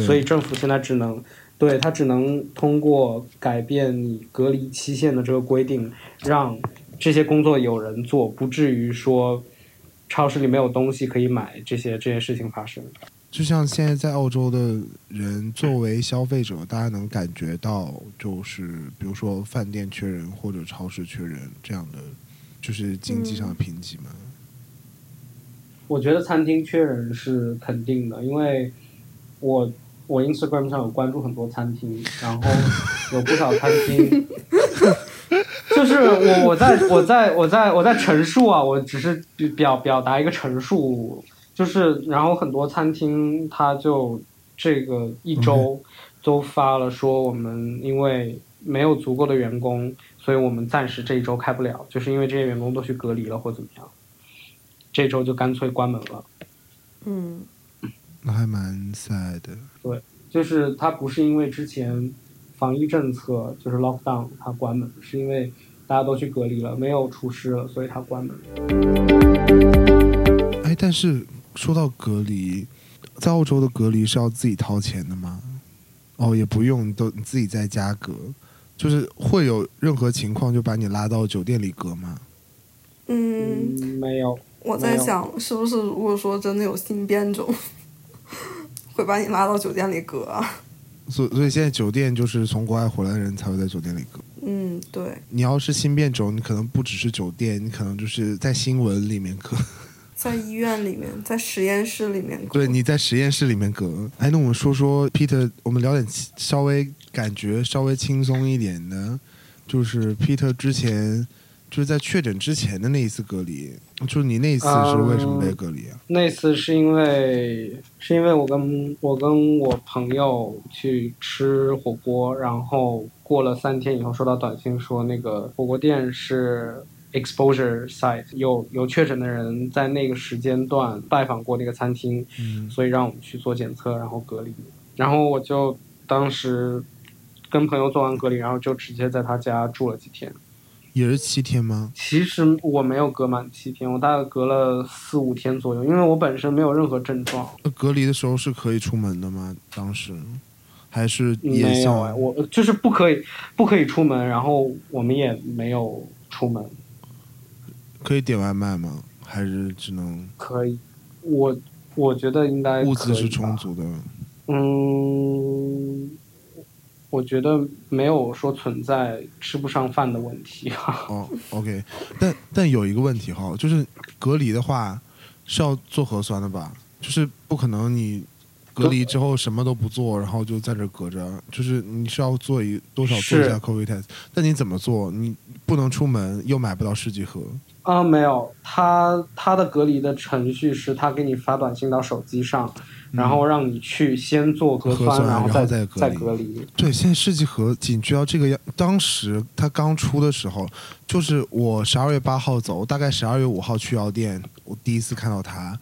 所以政府现在只能。对他只能通过改变你隔离期限的这个规定，让这些工作有人做，不至于说超市里没有东西可以买，这些这些事情发生。就像现在在澳洲的人作为消费者，大家能感觉到，就是比如说饭店缺人或者超市缺人这样的，就是经济上的贫瘠吗？我觉得餐厅缺人是肯定的，因为我。我 Instagram 上有关注很多餐厅，然后有不少餐厅，[laughs] 就是我我在我在我在我在陈述啊，我只是表表达一个陈述，就是然后很多餐厅他就这个一周都发了说我们因为没有足够的员工，所以我们暂时这一周开不了，就是因为这些员工都去隔离了或怎么样，这周就干脆关门了。嗯。那还蛮 sad 的。对，就是它不是因为之前防疫政策就是 lockdown 它关门，是因为大家都去隔离了，没有厨师了，所以他关门。哎，但是说到隔离，在澳洲的隔离是要自己掏钱的吗？哦，也不用，都你自己在家隔，就是会有任何情况就把你拉到酒店里隔吗？嗯，没有。我在想，是不是如果说真的有新变种？[laughs] 会把你拉到酒店里隔，啊所所以现在酒店就是从国外回来的人才会在酒店里隔。嗯，对。你要是新变种，你可能不只是酒店，你可能就是在新闻里面隔，在医院里面，在实验室里面。对，你在实验室里面隔。哎，那我们说说 Peter，我们聊点稍微感觉稍微轻松一点的，就是 Peter 之前。就是在确诊之前的那一次隔离，就是你那次是为什么被隔离啊？那次是因为是因为我跟我跟我朋友去吃火锅，然后过了三天以后收到短信说那个火锅店是 exposure site，有有确诊的人在那个时间段拜访过那个餐厅，所以让我们去做检测，然后隔离。然后我就当时跟朋友做完隔离，然后就直接在他家住了几天。也是七天吗？其实我没有隔满七天，我大概隔了四五天左右，因为我本身没有任何症状。那隔离的时候是可以出门的吗？当时还是没有哎，我就是不可以，不可以出门，然后我们也没有出门。可以点外卖吗？还是只能？可以，我我觉得应该物资是充足的。嗯，我觉得没有说存在吃不上饭的问题哈。哦，OK，但但有一个问题哈，就是隔离的话是要做核酸的吧？就是不可能你隔离之后什么都不做，然后就在这隔着，就是你是要做一多少做一下 COVID test？但你怎么做？你不能出门，又买不到试剂盒。啊，没有，他他的隔离的程序是他给你发短信到手机上，然后让你去先做核酸，然后再再隔离。对，现在试剂盒紧急到这个样，当时他刚出的时候，就是我十二月八号走，大概十二月五号去药店，我第一次看到他，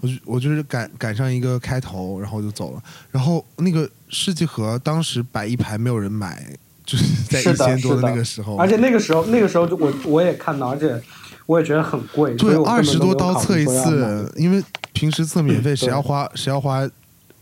我就我就是赶赶上一个开头，然后就走了。然后那个试剂盒当时摆一排，没有人买，就是在一千多的那个时候，而且那个时候那个时候就我我也看到，而且。我也觉得很贵，对，二十多刀测一次，因为平时测免费，谁要花谁要花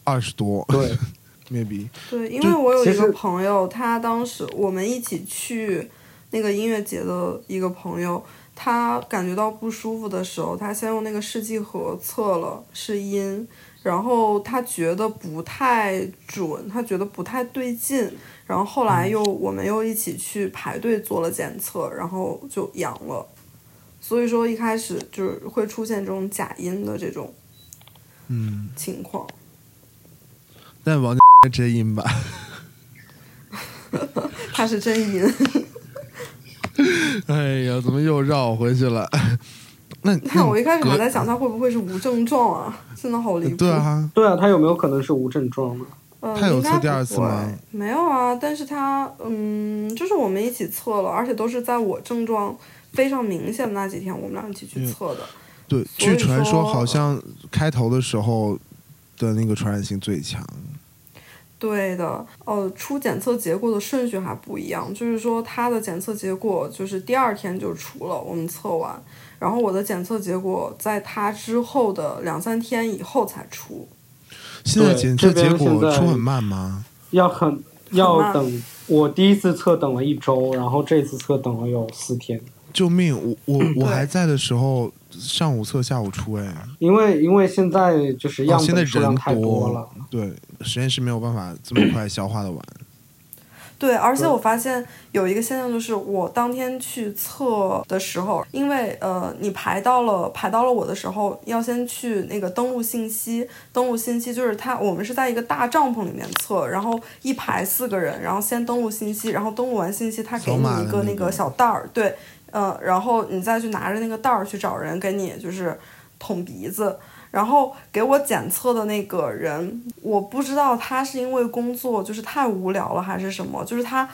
二十多？对，[laughs] maybe。对，因为我有一个朋友，他当时我们一起去那个音乐节的一个朋友，他感觉到不舒服的时候，他先用那个试剂盒测了是阴，然后他觉得不太准，他觉得不太对劲，然后后来又我们又一起去排队做了检测，然后就阳了。所以说一开始就是会出现这种假音的这种，嗯情况。但王真阴吧？[laughs] 他是真阴。[laughs] 哎呀，怎么又绕回去了？那看我一开始还在想他会不会是无症状啊？真的好离谱。对啊，对啊，他有没有可能是无症状呢？他有测第二次吗？没有啊，但是他嗯，就是我们一起测了，而且都是在我症状。非常明显的那几天，我们俩一起去测的。对，据传说好像开头的时候的那个传染性最强。对的，呃，出检测结果的顺序还不一样，就是说他的检测结果就是第二天就出了，我们测完，然后我的检测结果在他之后的两三天以后才出。现在检测结果出很慢吗？要很要等，我第一次测等了一周，然后这次测等了有四天。救命！我我我还在的时候，上午测，下午出哎。因为因为现在就是样本数量太多了，对，实验室没有办法这么 [clears throat] 快消化的完。对，而且我发现有一个现象，就是我当天去测的时候，因为呃，你排到了排到了我的时候，要先去那个登录信息，登录信息就是他，我们是在一个大帐篷里面测，然后一排四个人，然后先登录信息，然后登录完信息，他给你一个那个小袋儿，对。嗯，然后你再去拿着那个袋儿去找人给你就是捅鼻子，然后给我检测的那个人，我不知道他是因为工作就是太无聊了还是什么，就是他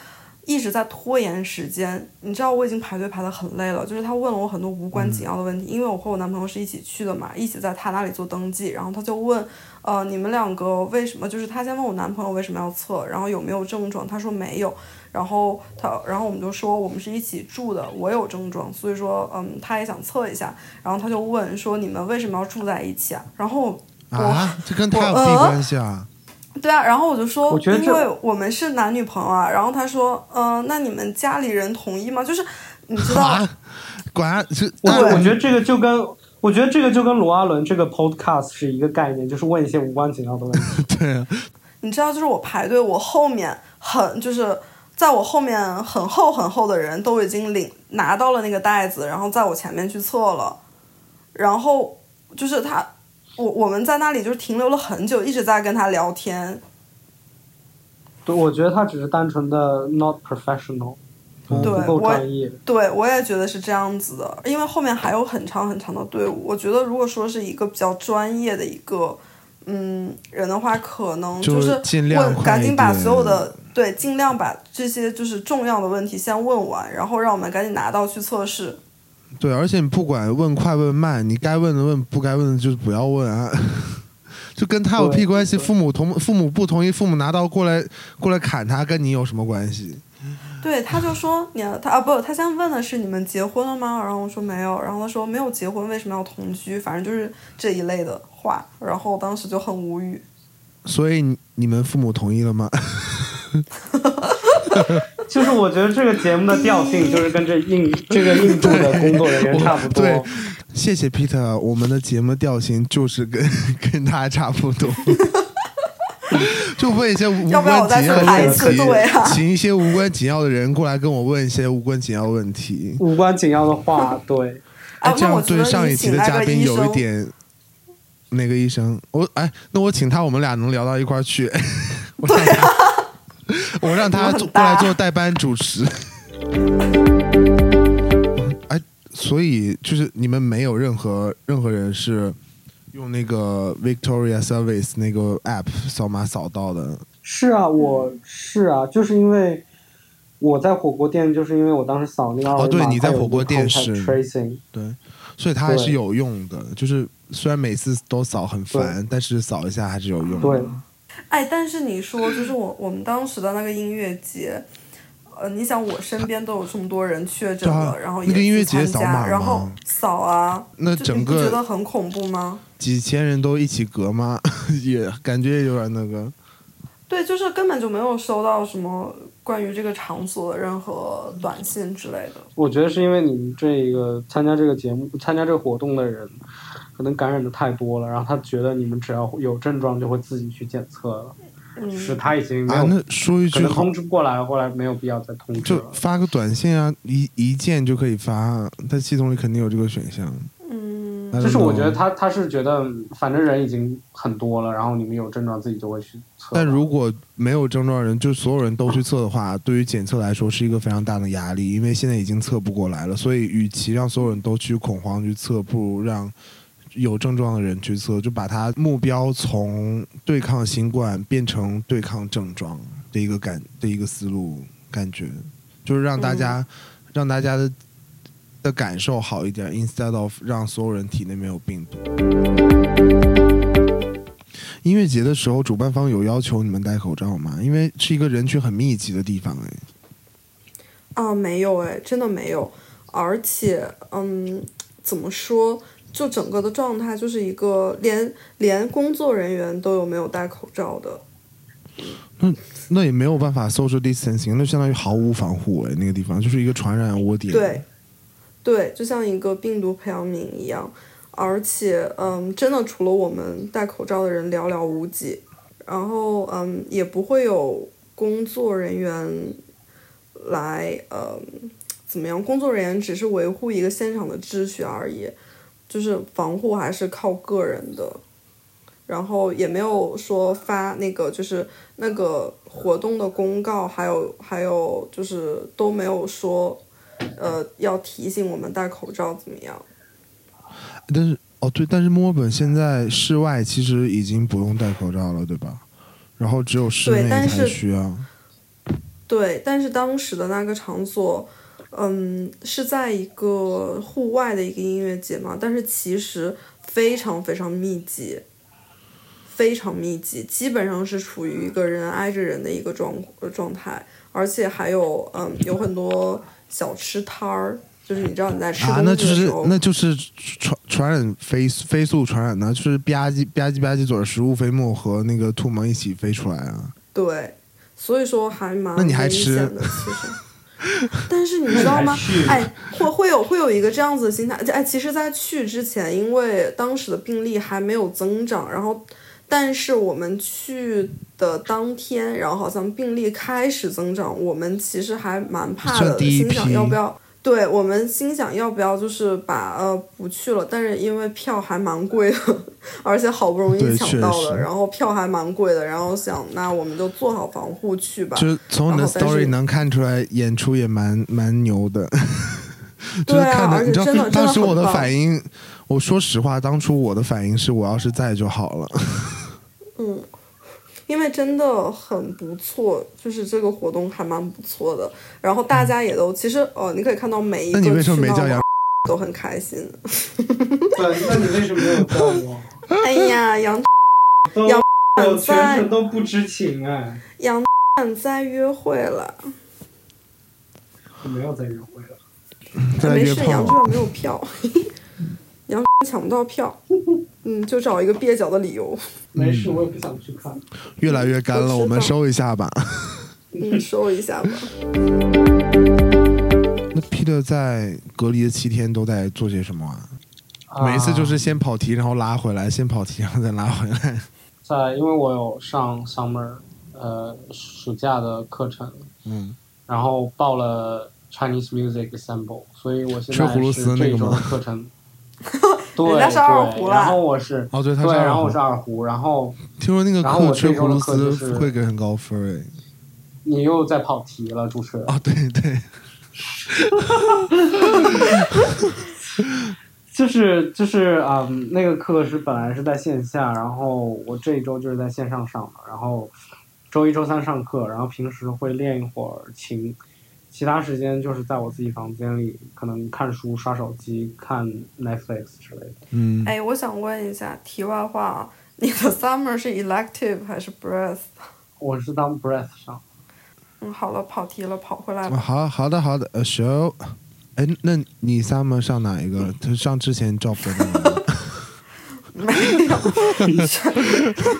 一直在拖延时间。你知道我已经排队排得很累了，就是他问了我很多无关紧要的问题，因为我和我男朋友是一起去的嘛，一起在他那里做登记，然后他就问，呃，你们两个为什么？就是他先问我男朋友为什么要测，然后有没有症状，他说没有。然后他，然后我们就说我们是一起住的，我有症状，所以说，嗯，他也想测一下。然后他就问说：“你们为什么要住在一起啊？”然后啊，这跟他有屁关系啊？对啊，然后我就说，因为我们是男女朋友啊。然后他说：“嗯，那你们家里人同意吗？”就是你知道，管我我觉得这个就跟我觉得这个就跟罗阿伦这个 podcast 是一个概念，就是问一些无关紧要的问题。[laughs] 对，啊你知道，就是我排队，我后面很就是。在我后面很厚很厚的人都已经领拿到了那个袋子，然后在我前面去测了，然后就是他，我我们在那里就是停留了很久，一直在跟他聊天。对，我觉得他只是单纯的 not professional，不够专业。对，我也觉得是这样子的，因为后面还有很长很长的队伍。我觉得如果说是一个比较专业的一个。嗯，人的话可能就是我，赶紧把所有的对，尽量把这些就是重要的问题先问完，然后让我们赶紧拿到去测试。对，而且你不管问快问慢，你该问的问，不该问的就不要问啊，[laughs] 就跟他有屁关系？父母同父母不同意，父母拿刀过来过来砍他，跟你有什么关系？对，他就说你他啊不，他先问的是你们结婚了吗？然后我说没有，然后他说没有结婚，为什么要同居？反正就是这一类的。话，然后当时就很无语。所以你们父母同意了吗？[laughs] [laughs] 就是我觉得这个节目的调性就是跟这印 [laughs] 这个印度的工作人员差不多。对，谢谢 Peter，我们的节目调性就是跟 [laughs] 跟他差不多。就问一些无关紧要的问题，请一些无关紧要的人过来跟我问一些无关紧要的问题。无关紧要的话，对。哎，这样对上一期的嘉宾有一点。哪个医生？我哎，那我请他，我们俩能聊到一块儿去。对啊。[laughs] 我让他过来做代班主持。[laughs] 哎，所以就是你们没有任何任何人是。用那个 Victoria Service 那个 app 扫码扫到的。是啊，我是啊，就是因为我在火锅店，就是因为我当时扫那个二维码，哦，对，你在火锅店是 tracing，对，所以它还是有用的。就是虽然每次都扫很烦，但是扫一下还是有用。对。哎，但是你说，就是我我们当时的那个音乐节。呃，你想我身边都有这么多人确诊了，然后那个音乐节扫码，然后扫啊，那整个觉得很恐怖吗？几千人都一起隔吗？[laughs] 也感觉有点那个。对，就是根本就没有收到什么关于这个场所的任何短信之类的。我觉得是因为你们这个参加这个节目、参加这个活动的人，可能感染的太多了，然后他觉得你们只要有症状就会自己去检测了。是他已经啊，那说一句，通知过来，后来没有必要再通知就发个短信啊，一一键就可以发，在系统里肯定有这个选项。嗯，就是我觉得他他是觉得，反正人已经很多了，然后你们有症状自己就会去测。但如果没有症状人，就所有人都去测的话，对于检测来说是一个非常大的压力，因为现在已经测不过来了。所以，与其让所有人都去恐慌去测，不如让。有症状的人去测，就把他目标从对抗新冠变成对抗症状的一个感的一个思路，感觉就是让大家让大家的的感受好一点，instead of 让所有人体内没有病毒。音乐节的时候，主办方有要求你们戴口罩吗？因为是一个人群很密集的地方，哎。啊，没有哎，真的没有，而且，嗯，怎么说？就整个的状态就是一个连连工作人员都有没有戴口罩的，那那也没有办法 social distancing，那相当于毫无防护哎，那个地方就是一个传染窝点。对，对，就像一个病毒培养皿一样，而且嗯，真的除了我们戴口罩的人寥寥无几，然后嗯，也不会有工作人员来嗯怎么样，工作人员只是维护一个现场的秩序而已。就是防护还是靠个人的，然后也没有说发那个就是那个活动的公告，还有还有就是都没有说，呃，要提醒我们戴口罩怎么样？但是哦对，但是墨尔本现在室外其实已经不用戴口罩了，对吧？然后只有室内才需要。对，但是当时的那个场所。嗯，是在一个户外的一个音乐节嘛，但是其实非常非常密集，非常密集，基本上是处于一个人挨着人的一个状状态，而且还有嗯，有很多小吃摊儿，就是你知道你在吃东西的时候，那就是那就是传传染飞飞速传染的，就是吧唧吧唧吧唧嘴，食物飞沫和那个唾沫一起飞出来啊。对，所以说还蛮那你还吃的，其实。[laughs] 但是你知道吗？哎，会会有会有一个这样子的心态。哎，其实，在去之前，因为当时的病例还没有增长，然后，但是我们去的当天，然后好像病例开始增长，我们其实还蛮怕的，心想要不要。对我们心想要不要就是把呃不去了，但是因为票还蛮贵的，而且好不容易抢到了，然后票还蛮贵的，然后想那我们就做好防护去吧。就从你的 story 能看出来，演出也蛮蛮牛的。对啊，[laughs] 而且真的当时我的反应，我说实话，当初我的反应是我要是在就好了。嗯。因为真的很不错，就是这个活动还蛮不错的，然后大家也都其实哦，你可以看到每一个去到都很开心。[laughs] 对，那你为什么没有叫我？[laughs] 哎呀，杨杨全程都不知情哎。杨在约会了。我没有在约会了。没事，杨这没有票。[laughs] 杨抢不到票，嗯，就找一个蹩脚的理由。没事，我也不想去看。越来越干了，我们收一下吧。嗯，收一下吧。[laughs] 那 Peter 在隔离的七天都在做些什么啊？每一次就是先跑题，然后拉回来，先跑题，然后再拉回来。在，因为我有上 summer，呃，暑假的课程，嗯，然后报了 Chinese Music Ensemble，所以我现吹葫芦在是丝那个吗这一周的课程。[laughs] 对人家是二胡了然后，我是哦，对，他，是二胡然后我是二胡，然后听说那个然后我课吹葫芦这周的课就丝是会给很高分儿哎。你又在跑题了，主持人。哦，对对，[laughs] 就是就是啊、嗯那个课是本来是在线下，然后我这一周就是在线上上的，然后周一周三上课，然后平时会练一会儿琴，其他时间就是在我自己房间里，可能看书、刷手机、看 Netflix 之类的。嗯，哎，我想问一下，题外话，你的 summer 是 elective 还是 breath？我是当 breath 上，嗯，好了，跑题了，跑回来啊吧。好好的好的，呃，show，哎，那你 summer 上哪一个？他上之前 job 的那个 [laughs] 没有，选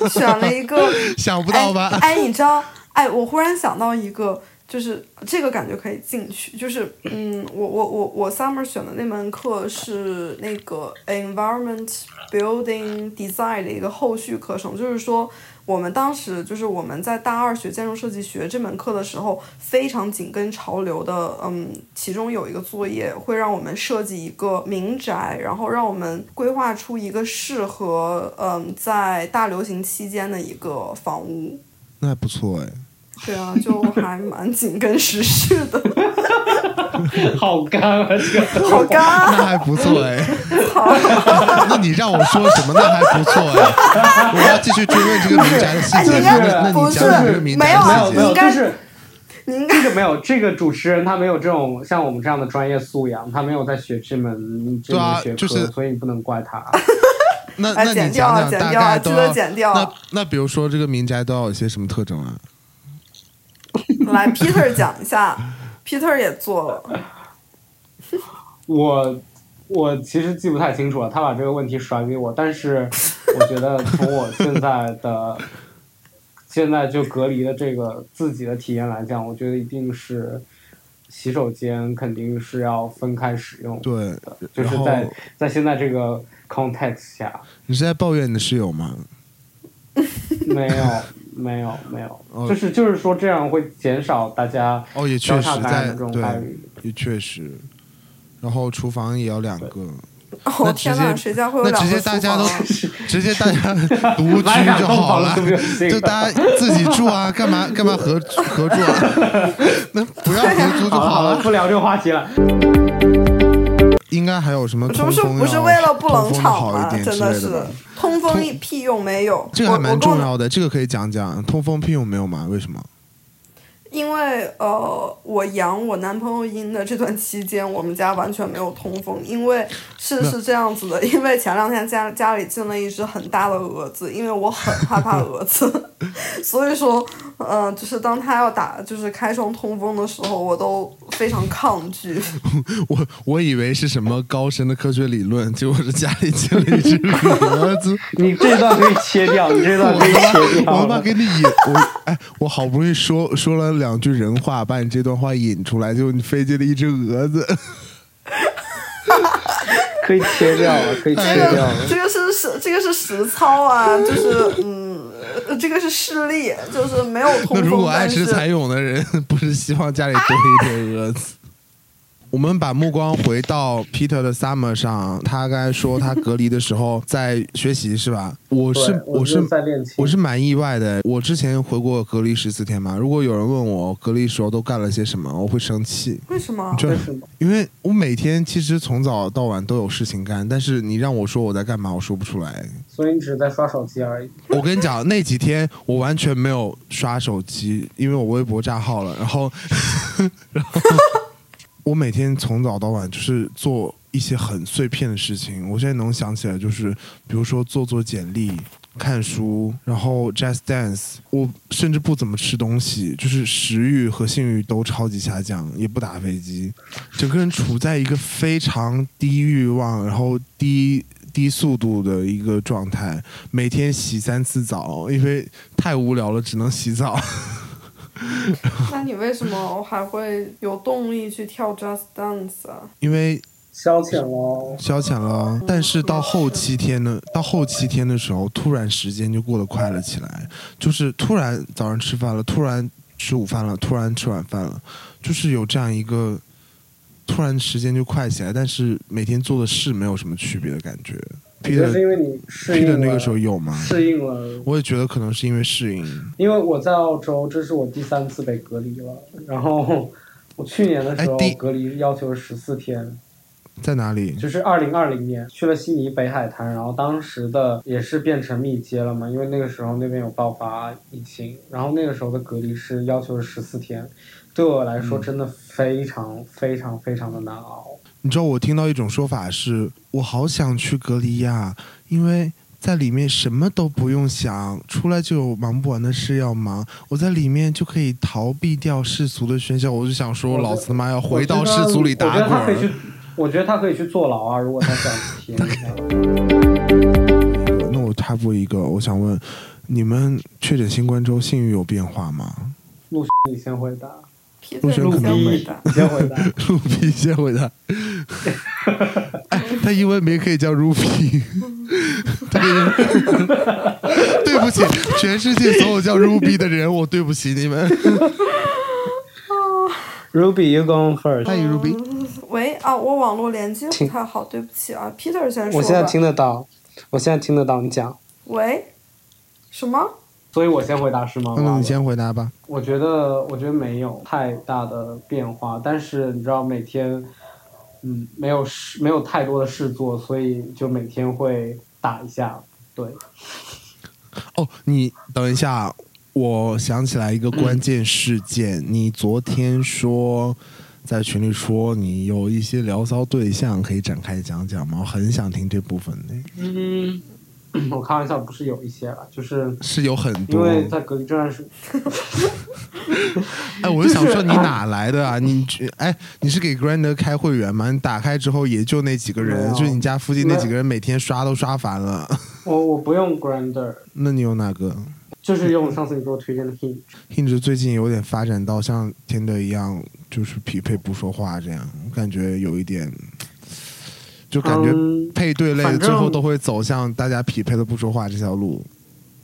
选了一个，[laughs] 想不到吧？哎？哎，你知道，哎，我忽然想到一个，就是这个感觉可以进去，就是嗯，我我我我 summer 选的那门课是那个 environment building design 的一个后续课程，就是说。我们当时就是我们在大二学建筑设计学这门课的时候，非常紧跟潮流的，嗯，其中有一个作业会让我们设计一个民宅，然后让我们规划出一个适合，嗯，在大流行期间的一个房屋。那还不错哎。对啊，就还蛮紧跟时事的，[laughs] 好干啊！这个好干啊！那还不错哎。那你让我说什么？那还不错哎。我要继续追问这个民宅的细节。哎你那那你不是讲讲这个民宅细节没有没有，你应该就是你应该这个没有，这个主持人他没有这种像我们这样的专业素养，他没有在学这门这门学科，就是所以你不能怪他。那哎那你剪掉啊讲讲大剪掉啊记得概都要剪掉那那比如说这个民宅都要有些什么特征啊？[laughs] 来 Peter 讲一下，Peter 也做了，我我其实记不太清楚了，他把这个问题甩给我，但是我觉得从我现在的现在就隔离的这个自己的体验来讲，我觉得一定是洗手间肯定是要分开使用对，的，就是在在现在这个 context 下，你是在抱怨你的室友吗？没有没有没有，哦就是就是说这样会减少大家哦，也确交实在叉感染这种概对，率。也确实。然后厨房也要两个，哦那直接天哪，谁家会有那直接大家都？[laughs] 直接大家独 [laughs] 居就好了就行了就大家自己住啊，[laughs] 干嘛干嘛合合住啊？那不要合租就好了好了，了。不聊这个话题了。应该还有什么这不是通风不是要为了不冷场吗？好一点真的是？通风一屁用没有。这个还蛮重要的，这个可以讲讲。通风屁用没有吗？为什么？因为呃，我养我男朋友阴的这段期间，我们家完全没有通风，因为是是这样子的，[laughs] 因为前两天家家里进了一只很大的蛾子，因为我很害怕蛾子，[laughs] 所以说，嗯、就是当他要打就是开窗通风的时候，我都非常抗拒。[laughs] 我我以为是什么高深的科学理论，结果是家里进了一只蛾子。你这段可以切掉，你这段可以切掉我他妈。给你引我哎，我好不容易说说了两句人话，把你这段话引出来，就你飞进了一只蛾子。[laughs] 可以切掉了，可以切掉了。这个是实这个是实操啊，就是嗯，呃这个是事例，就是没有通那如，果爱吃蚕蛹的人，[laughs] 不是希望家里多一点蛾子？我们把目光回到 Peter 的 Summer 上，他刚才说他隔离的时候在学习是吧？我是我是在练琴我是蛮意外的。我之前回过隔离十四天嘛，如果有人问我隔离时候都干了些什么，我会生气。为什么？这为什么？因为我每天其实从早到晚都有事情干，但是你让我说我在干嘛，我说不出来。所以你只是在刷手机而已。我跟你讲，那几天我完全没有刷手机，因为我微博炸号了。然后，然 [laughs] 后我每天从早到晚就是做一些很碎片的事情。我现在能想起来，就是比如说做做简历、看书，然后 just dance。我甚至不怎么吃东西，就是食欲和性欲都超级下降，也不打飞机，整个人处在一个非常低欲望，然后低。低速度的一个状态，每天洗三次澡，因为太无聊了，只能洗澡。[laughs] 那你为什么还会有动力去跳 Just Dance 啊？因为消遣了，消遣了。但是到后七天呢，到后七天的时候，突然时间就过得快了起来，就是突然早上吃饭了，突然吃午饭了，突然吃晚饭了，就是有这样一个突然时间就快起来，但是每天做的事没有什么区别的感觉。我觉得是因为你适应了那个时候有吗？适应了，我也觉得可能是因为适应。因为我在澳洲，这是我第三次被隔离了。然后我去年的时候隔离要求十四天，在哪里？就是二零二零年去了悉尼北海滩，然后当时的也是变成密接了嘛，因为那个时候那边有爆发疫情，然后那个时候的隔离是要求是十四天，对我来说真的非常非常非常的难熬。你知道我听到一种说法是，我好想去隔离呀，因为在里面什么都不用想，出来就有忙不完的事要忙，我在里面就可以逃避掉世俗的喧嚣。我就想说，老子他妈要回到世俗里打滚。我觉得他可以去，我觉得他可以去坐牢啊！如果他想体验一下。[laughs] 那我插播一个，我想问，你们确诊新冠之后性欲有变化吗？陆，你先回答。陆璇先回答，先回答。[laughs] 陆皮先回答。[laughs] 哎，他英文名可以叫 Ruby。[laughs] 对不起，全世界所有叫 Ruby 的人，我对不起你们。Ruby，you go first。欢迎 Ruby。喂啊，我网络连接不太好，对不起啊。Peter 先说。我现在听得到，我现在听得到，你讲。喂？什么？所以我先回答是吗？那你先回答吧。我觉得，我觉得没有太大的变化，但是你知道，每天，嗯，没有事，没有太多的事做，所以就每天会打一下，对。哦，你等一下，我想起来一个关键事件，你昨天说在群里说你有一些聊骚对象，可以展开讲讲吗？我很想听这部分的。嗯。[clears throat] 我开玩笑，不是有一些了，就是是有很多，因为在隔离这段时 [laughs] 哎，我就想说，你哪来的啊？你哎，你是给 Grander 开会员吗？你打开之后也就那几个人，就你家附近那几个人，每天刷都刷烦了。我我不用 Grander，那你用哪个？就是用上次你给我推荐的 Hinge。Hinge 最近有点发展到像 Tinder 一样，就是匹配不说话这样，我感觉有一点。就感觉配对类最后都会走向大家匹配的不说话这条路。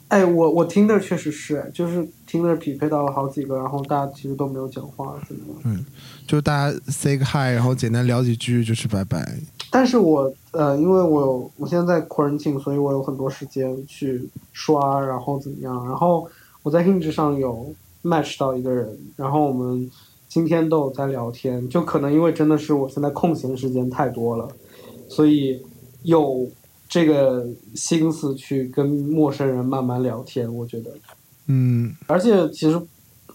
哎，我我听的确实是，就是听的匹配到了好几个，然后大家其实都没有讲话，怎么嗯，就大家 say 个 hi，然后简单聊几句就是拜拜。但是我呃，因为我有我现在在 quarantine，所以我有很多时间去刷，然后怎么样？然后我在 Hinge 上有 match 到一个人，然后我们今天都有在聊天，就可能因为真的是我现在空闲时间太多了。所以有这个心思去跟陌生人慢慢聊天，我觉得，嗯，而且其实，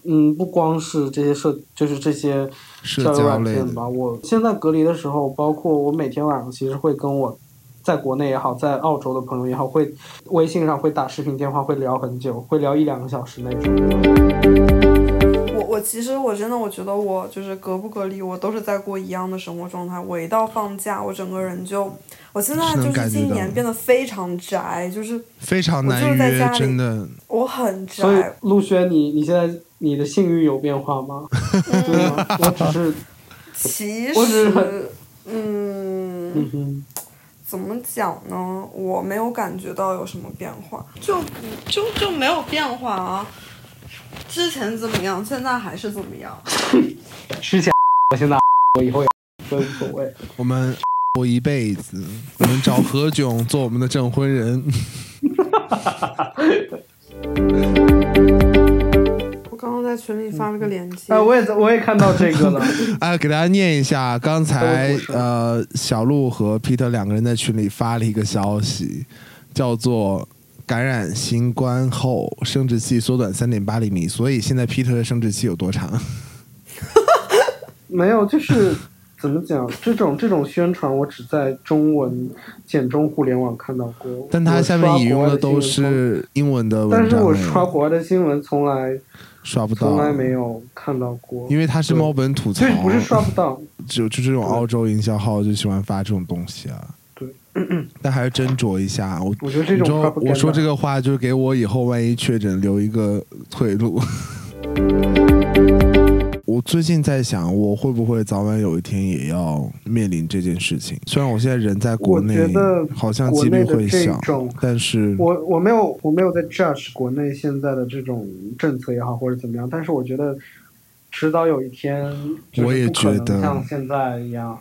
嗯，不光是这些社，就是这些社交软件吧。我现在隔离的时候，包括我每天晚上其实会跟我在国内也好，在澳洲的朋友也好，会微信上会打视频电话，会聊很久，会聊一两个小时那种。我其实我真的我觉得我就是隔不隔离，我都是在过一样的生活状态。我一到放假，我整个人就，我现在就是今年变得非常宅，就是非常难约，真的。我很宅。所以陆轩，你你现在你的性欲有变化吗？[laughs] 我只是，其实，嗯，怎么讲呢？我没有感觉到有什么变化，就就就没有变化啊。之前怎么样？现在还是怎么样？[laughs] 之前我现在我以后也都无所谓。我们过一辈子，我们找何炅做我们的证婚人。[laughs] 我刚刚在群里发了个链接。哎，我也我也看到这个了。[laughs] 哎，给大家念一下，刚才呃，小鹿和 Peter 两个人在群里发了一个消息，叫做。感染新冠后，生殖器缩短三点八厘米，所以现在 Peter 的生殖器有多长？[laughs] 没有，就是 [laughs] 怎么讲？这种这种宣传，我只在中文简中互联网看到过。但它下面引用的都是英文的文章。但是我刷国外的新闻，从来刷不到，从来没有看到过。因为它是猫本吐槽，不是刷不到，就就这种澳洲营销号就喜欢发这种东西啊。但还是斟酌一下，我我觉得这种我说这个话就是给我以后万一确诊留一个退路。我 [laughs] 我最近在想，我会不会早晚有一天也要面临这件事情？虽然我现在人在国内，好像几率会小，但是，我我没有我没有在 judge 国内现在的这种政策也好或者怎么样，但是我觉得迟早有一天，我也觉得像现在一样，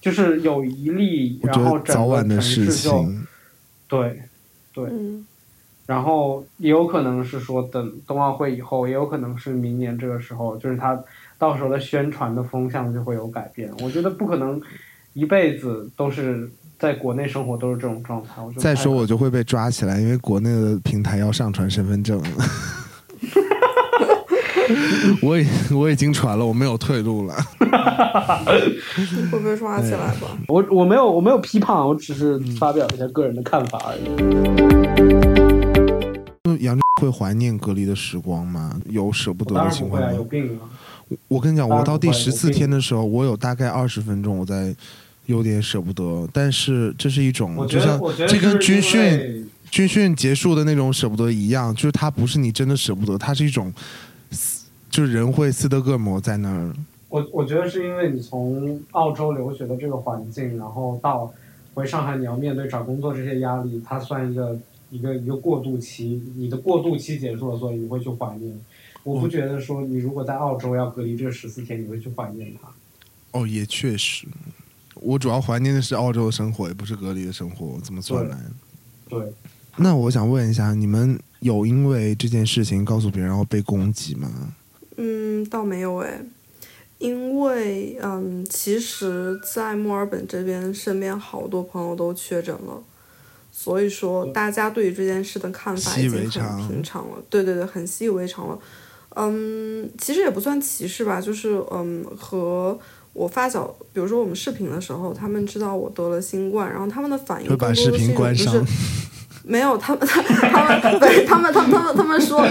就是有一例，然后早晚的事情，对对。然后也有可能是说，等冬奥会以后，也有可能是明年这个时候，就是他到时候的宣传的风向就会有改变。我觉得不可能一辈子都是在国内生活都是这种状态。我再说我就会被抓起来，因为国内的平台要上传身份证。[laughs] 我已我已经传了，我没有退路了。会被抓起来吧？我我没有我没有批判，我只是发表一下个人的看法而已。杨会怀念隔离的时光吗？有舍不得的情况吗？有病啊！我跟你讲，我到第十四天的时候，我有大概二十分钟我在有点舍不得，但是这是一种，就像这跟军训军训结束的那种舍不得一样，就是它不是你真的舍不得，它是一种，就是人会斯德哥尔摩在那儿。我我觉得是因为你从澳洲留学的这个环境，然后到回上海，你要面对找工作这些压力，它算一个。一个一个过渡期，你的过渡期结束了，所以你会去怀念。我不觉得说你如果在澳洲要隔离这十四天，你会去怀念它。哦，也确实，我主要怀念的是澳洲的生活，也不是隔离的生活。怎么算来？对。那我想问一下，你们有因为这件事情告诉别人然后被攻击吗？没有哎，因为嗯，其实，在墨尔本这边，身边好多朋友都确诊了。所以说，大家对于这件事的看法已经很平常了。对对对，很习以为常了。嗯，其实也不算歧视吧，就是嗯，和我发小，比如说我们视频的时候，他们知道我得了新冠，然后他们的反应更多的是就是没有他们他 [laughs] 他们对他们他们他们他们说，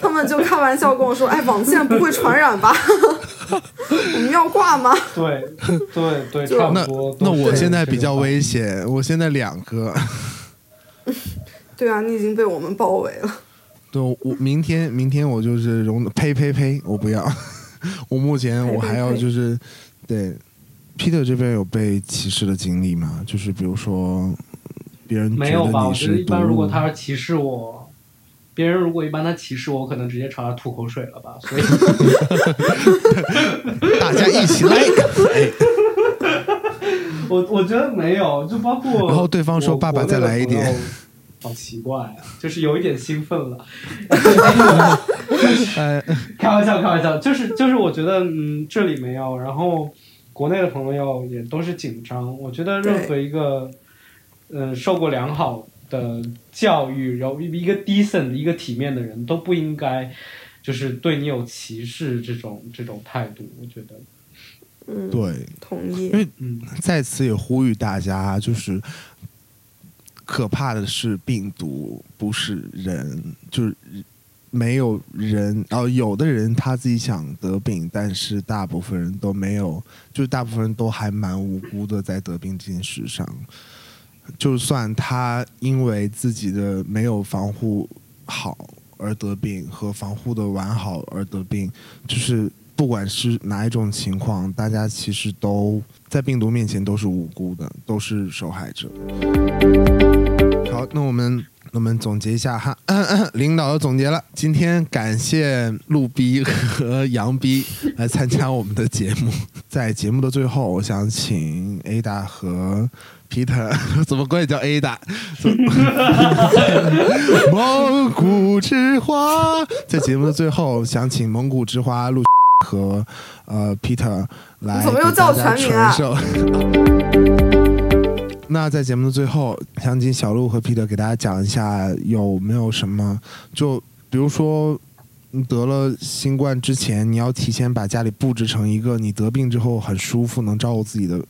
他们就开玩笑跟我说，哎，网线不会传染吧？[laughs] 我们要挂吗？对对对，差不多。那我现在比较危险，我现在两个。[laughs] 对啊，你已经被我们包围了。对，我明天明天我就是容呸呸呸，我不要。我目前我还要就是对，Peter 这边有被歧视的经历吗？就是比如说别人没有吧？我觉得一般如果他歧视我，别人如果一般他歧视我，我可能直接朝他吐口水了吧。所以 [laughs] 大家一起来。[laughs] 我我觉得没有，就包括然后对方说：“爸爸再来一点。”好奇怪啊，就是有一点兴奋了。[laughs] 开玩笑，开玩笑，就是就是，我觉得嗯，这里没有，然后国内的朋友也都是紧张。我觉得任何一个嗯受过良好的教育，然后一个 decent 一个体面的人都不应该就是对你有歧视这种这种态度。我觉得。嗯，对，同意。因为在此也呼吁大家，就是可怕的是病毒，不是人，就是没有人。哦，有的人他自己想得病，但是大部分人都没有，就是大部分人都还蛮无辜的，在得病这件事上。就算他因为自己的没有防护好而得病，和防护的完好而得病，就是。不管是哪一种情况，大家其实都在病毒面前都是无辜的，都是受害者。好，那我们我们总结一下哈，[laughs] 领导的总结了。今天感谢陆逼和杨逼来参加我们的节目。在节目的最后，我想请 Ada 和 Peter，[laughs] 怎么管你叫 Ada？[laughs] 蒙古之花。在节目的最后，想请蒙古之花陆。[laughs] 和呃，Peter 来给大家传授。那在节目的最后，想请小鹿和 Peter 给大家讲一下，有没有什么？就比如说，得了新冠之前，你要提前把家里布置成一个你得病之后很舒服、能照顾自己的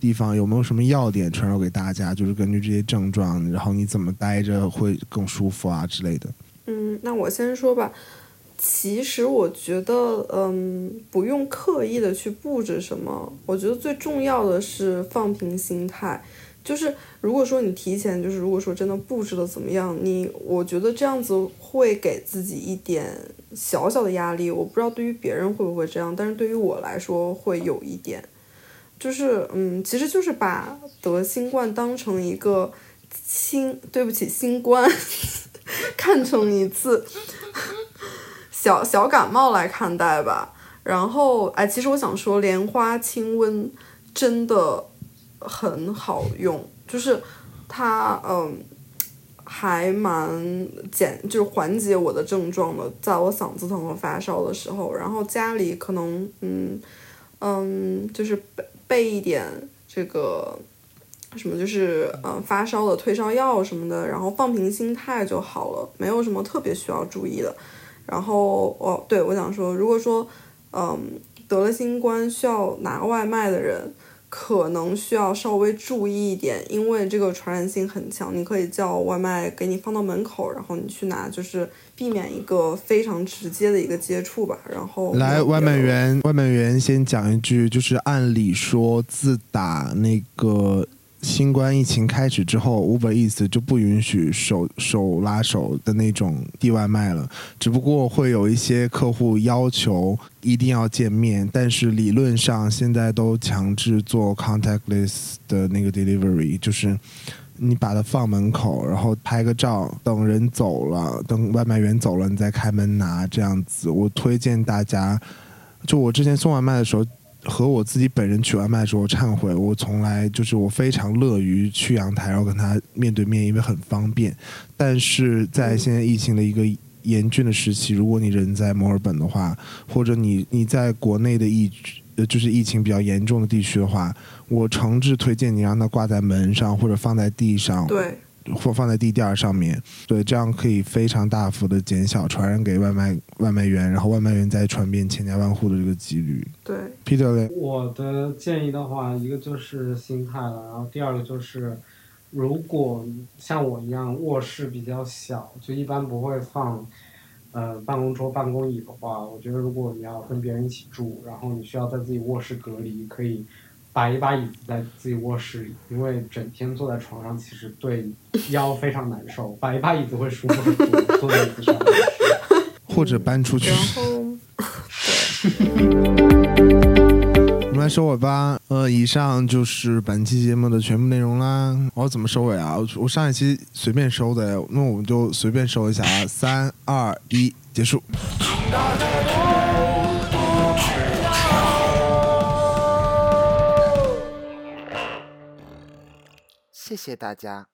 地方。有没有什么要点传授给大家？就是根据这些症状，然后你怎么待着会更舒服啊之类的。嗯，那我先说吧。其实我觉得，嗯，不用刻意的去布置什么。我觉得最重要的是放平心态，就是如果说你提前，就是如果说真的布置的怎么样，你我觉得这样子会给自己一点小小的压力。我不知道对于别人会不会这样，但是对于我来说会有一点。就是嗯，其实就是把得新冠当成一个新，对不起，新冠 [laughs] 看成一次小小感冒来看待吧。然后哎，其实我想说，莲花清瘟真的很好用，就是它嗯还蛮减，就是缓解我的症状的，在我嗓子疼和发烧的时候。然后家里可能嗯嗯就是。备一点这个什么，就是嗯发烧的退烧药什么的，然后放平心态就好了，没有什么特别需要注意的。然后哦，对我想说，如果说嗯得了新冠需要拿外卖的人。可能需要稍微注意一点，因为这个传染性很强。你可以叫外卖给你放到门口，然后你去拿，就是避免一个非常直接的一个接触吧。然后来，外卖员，外卖员先讲一句，就是按理说自打那个。新冠疫情开始之后，Uber Eats 就不允许手手拉手的那种递外卖了。只不过会有一些客户要求一定要见面，但是理论上现在都强制做 contactless 的那个 delivery，就是你把它放门口，然后拍个照，等人走了，等外卖员走了，你再开门拿这样子。我推荐大家，就我之前送外卖的时候。和我自己本人取外卖的时候，忏悔，我从来就是我非常乐于去阳台，然后跟他面对面，因为很方便。但是在现在疫情的一个严峻的时期，如果你人在墨尔本的话，或者你你在国内的疫就是疫情比较严重的地区的话，我诚挚推荐你让它挂在门上或者放在地上。对。或放在地垫上面，对，这样可以非常大幅的减小传染给外卖外卖员，然后外卖员再传遍千家万户的这个几率。对，Peter 嘞，我的建议的话，一个就是心态了，然后第二个就是，如果像我一样卧室比较小，就一般不会放，呃，办公桌、办公椅的话，我觉得如果你要跟别人一起住，然后你需要在自己卧室隔离，可以。摆一把椅子在自己卧室里，因为整天坐在床上其实对腰非常难受。摆一把椅子会舒服很多，坐在椅子上。[laughs] 或者搬出去。然后，我们来收尾吧。呃，以上就是本期节目的全部内容啦。我要怎么收尾啊？我上一期随便收的，那我们就随便收一下啊。三二一，结束。谢谢大家。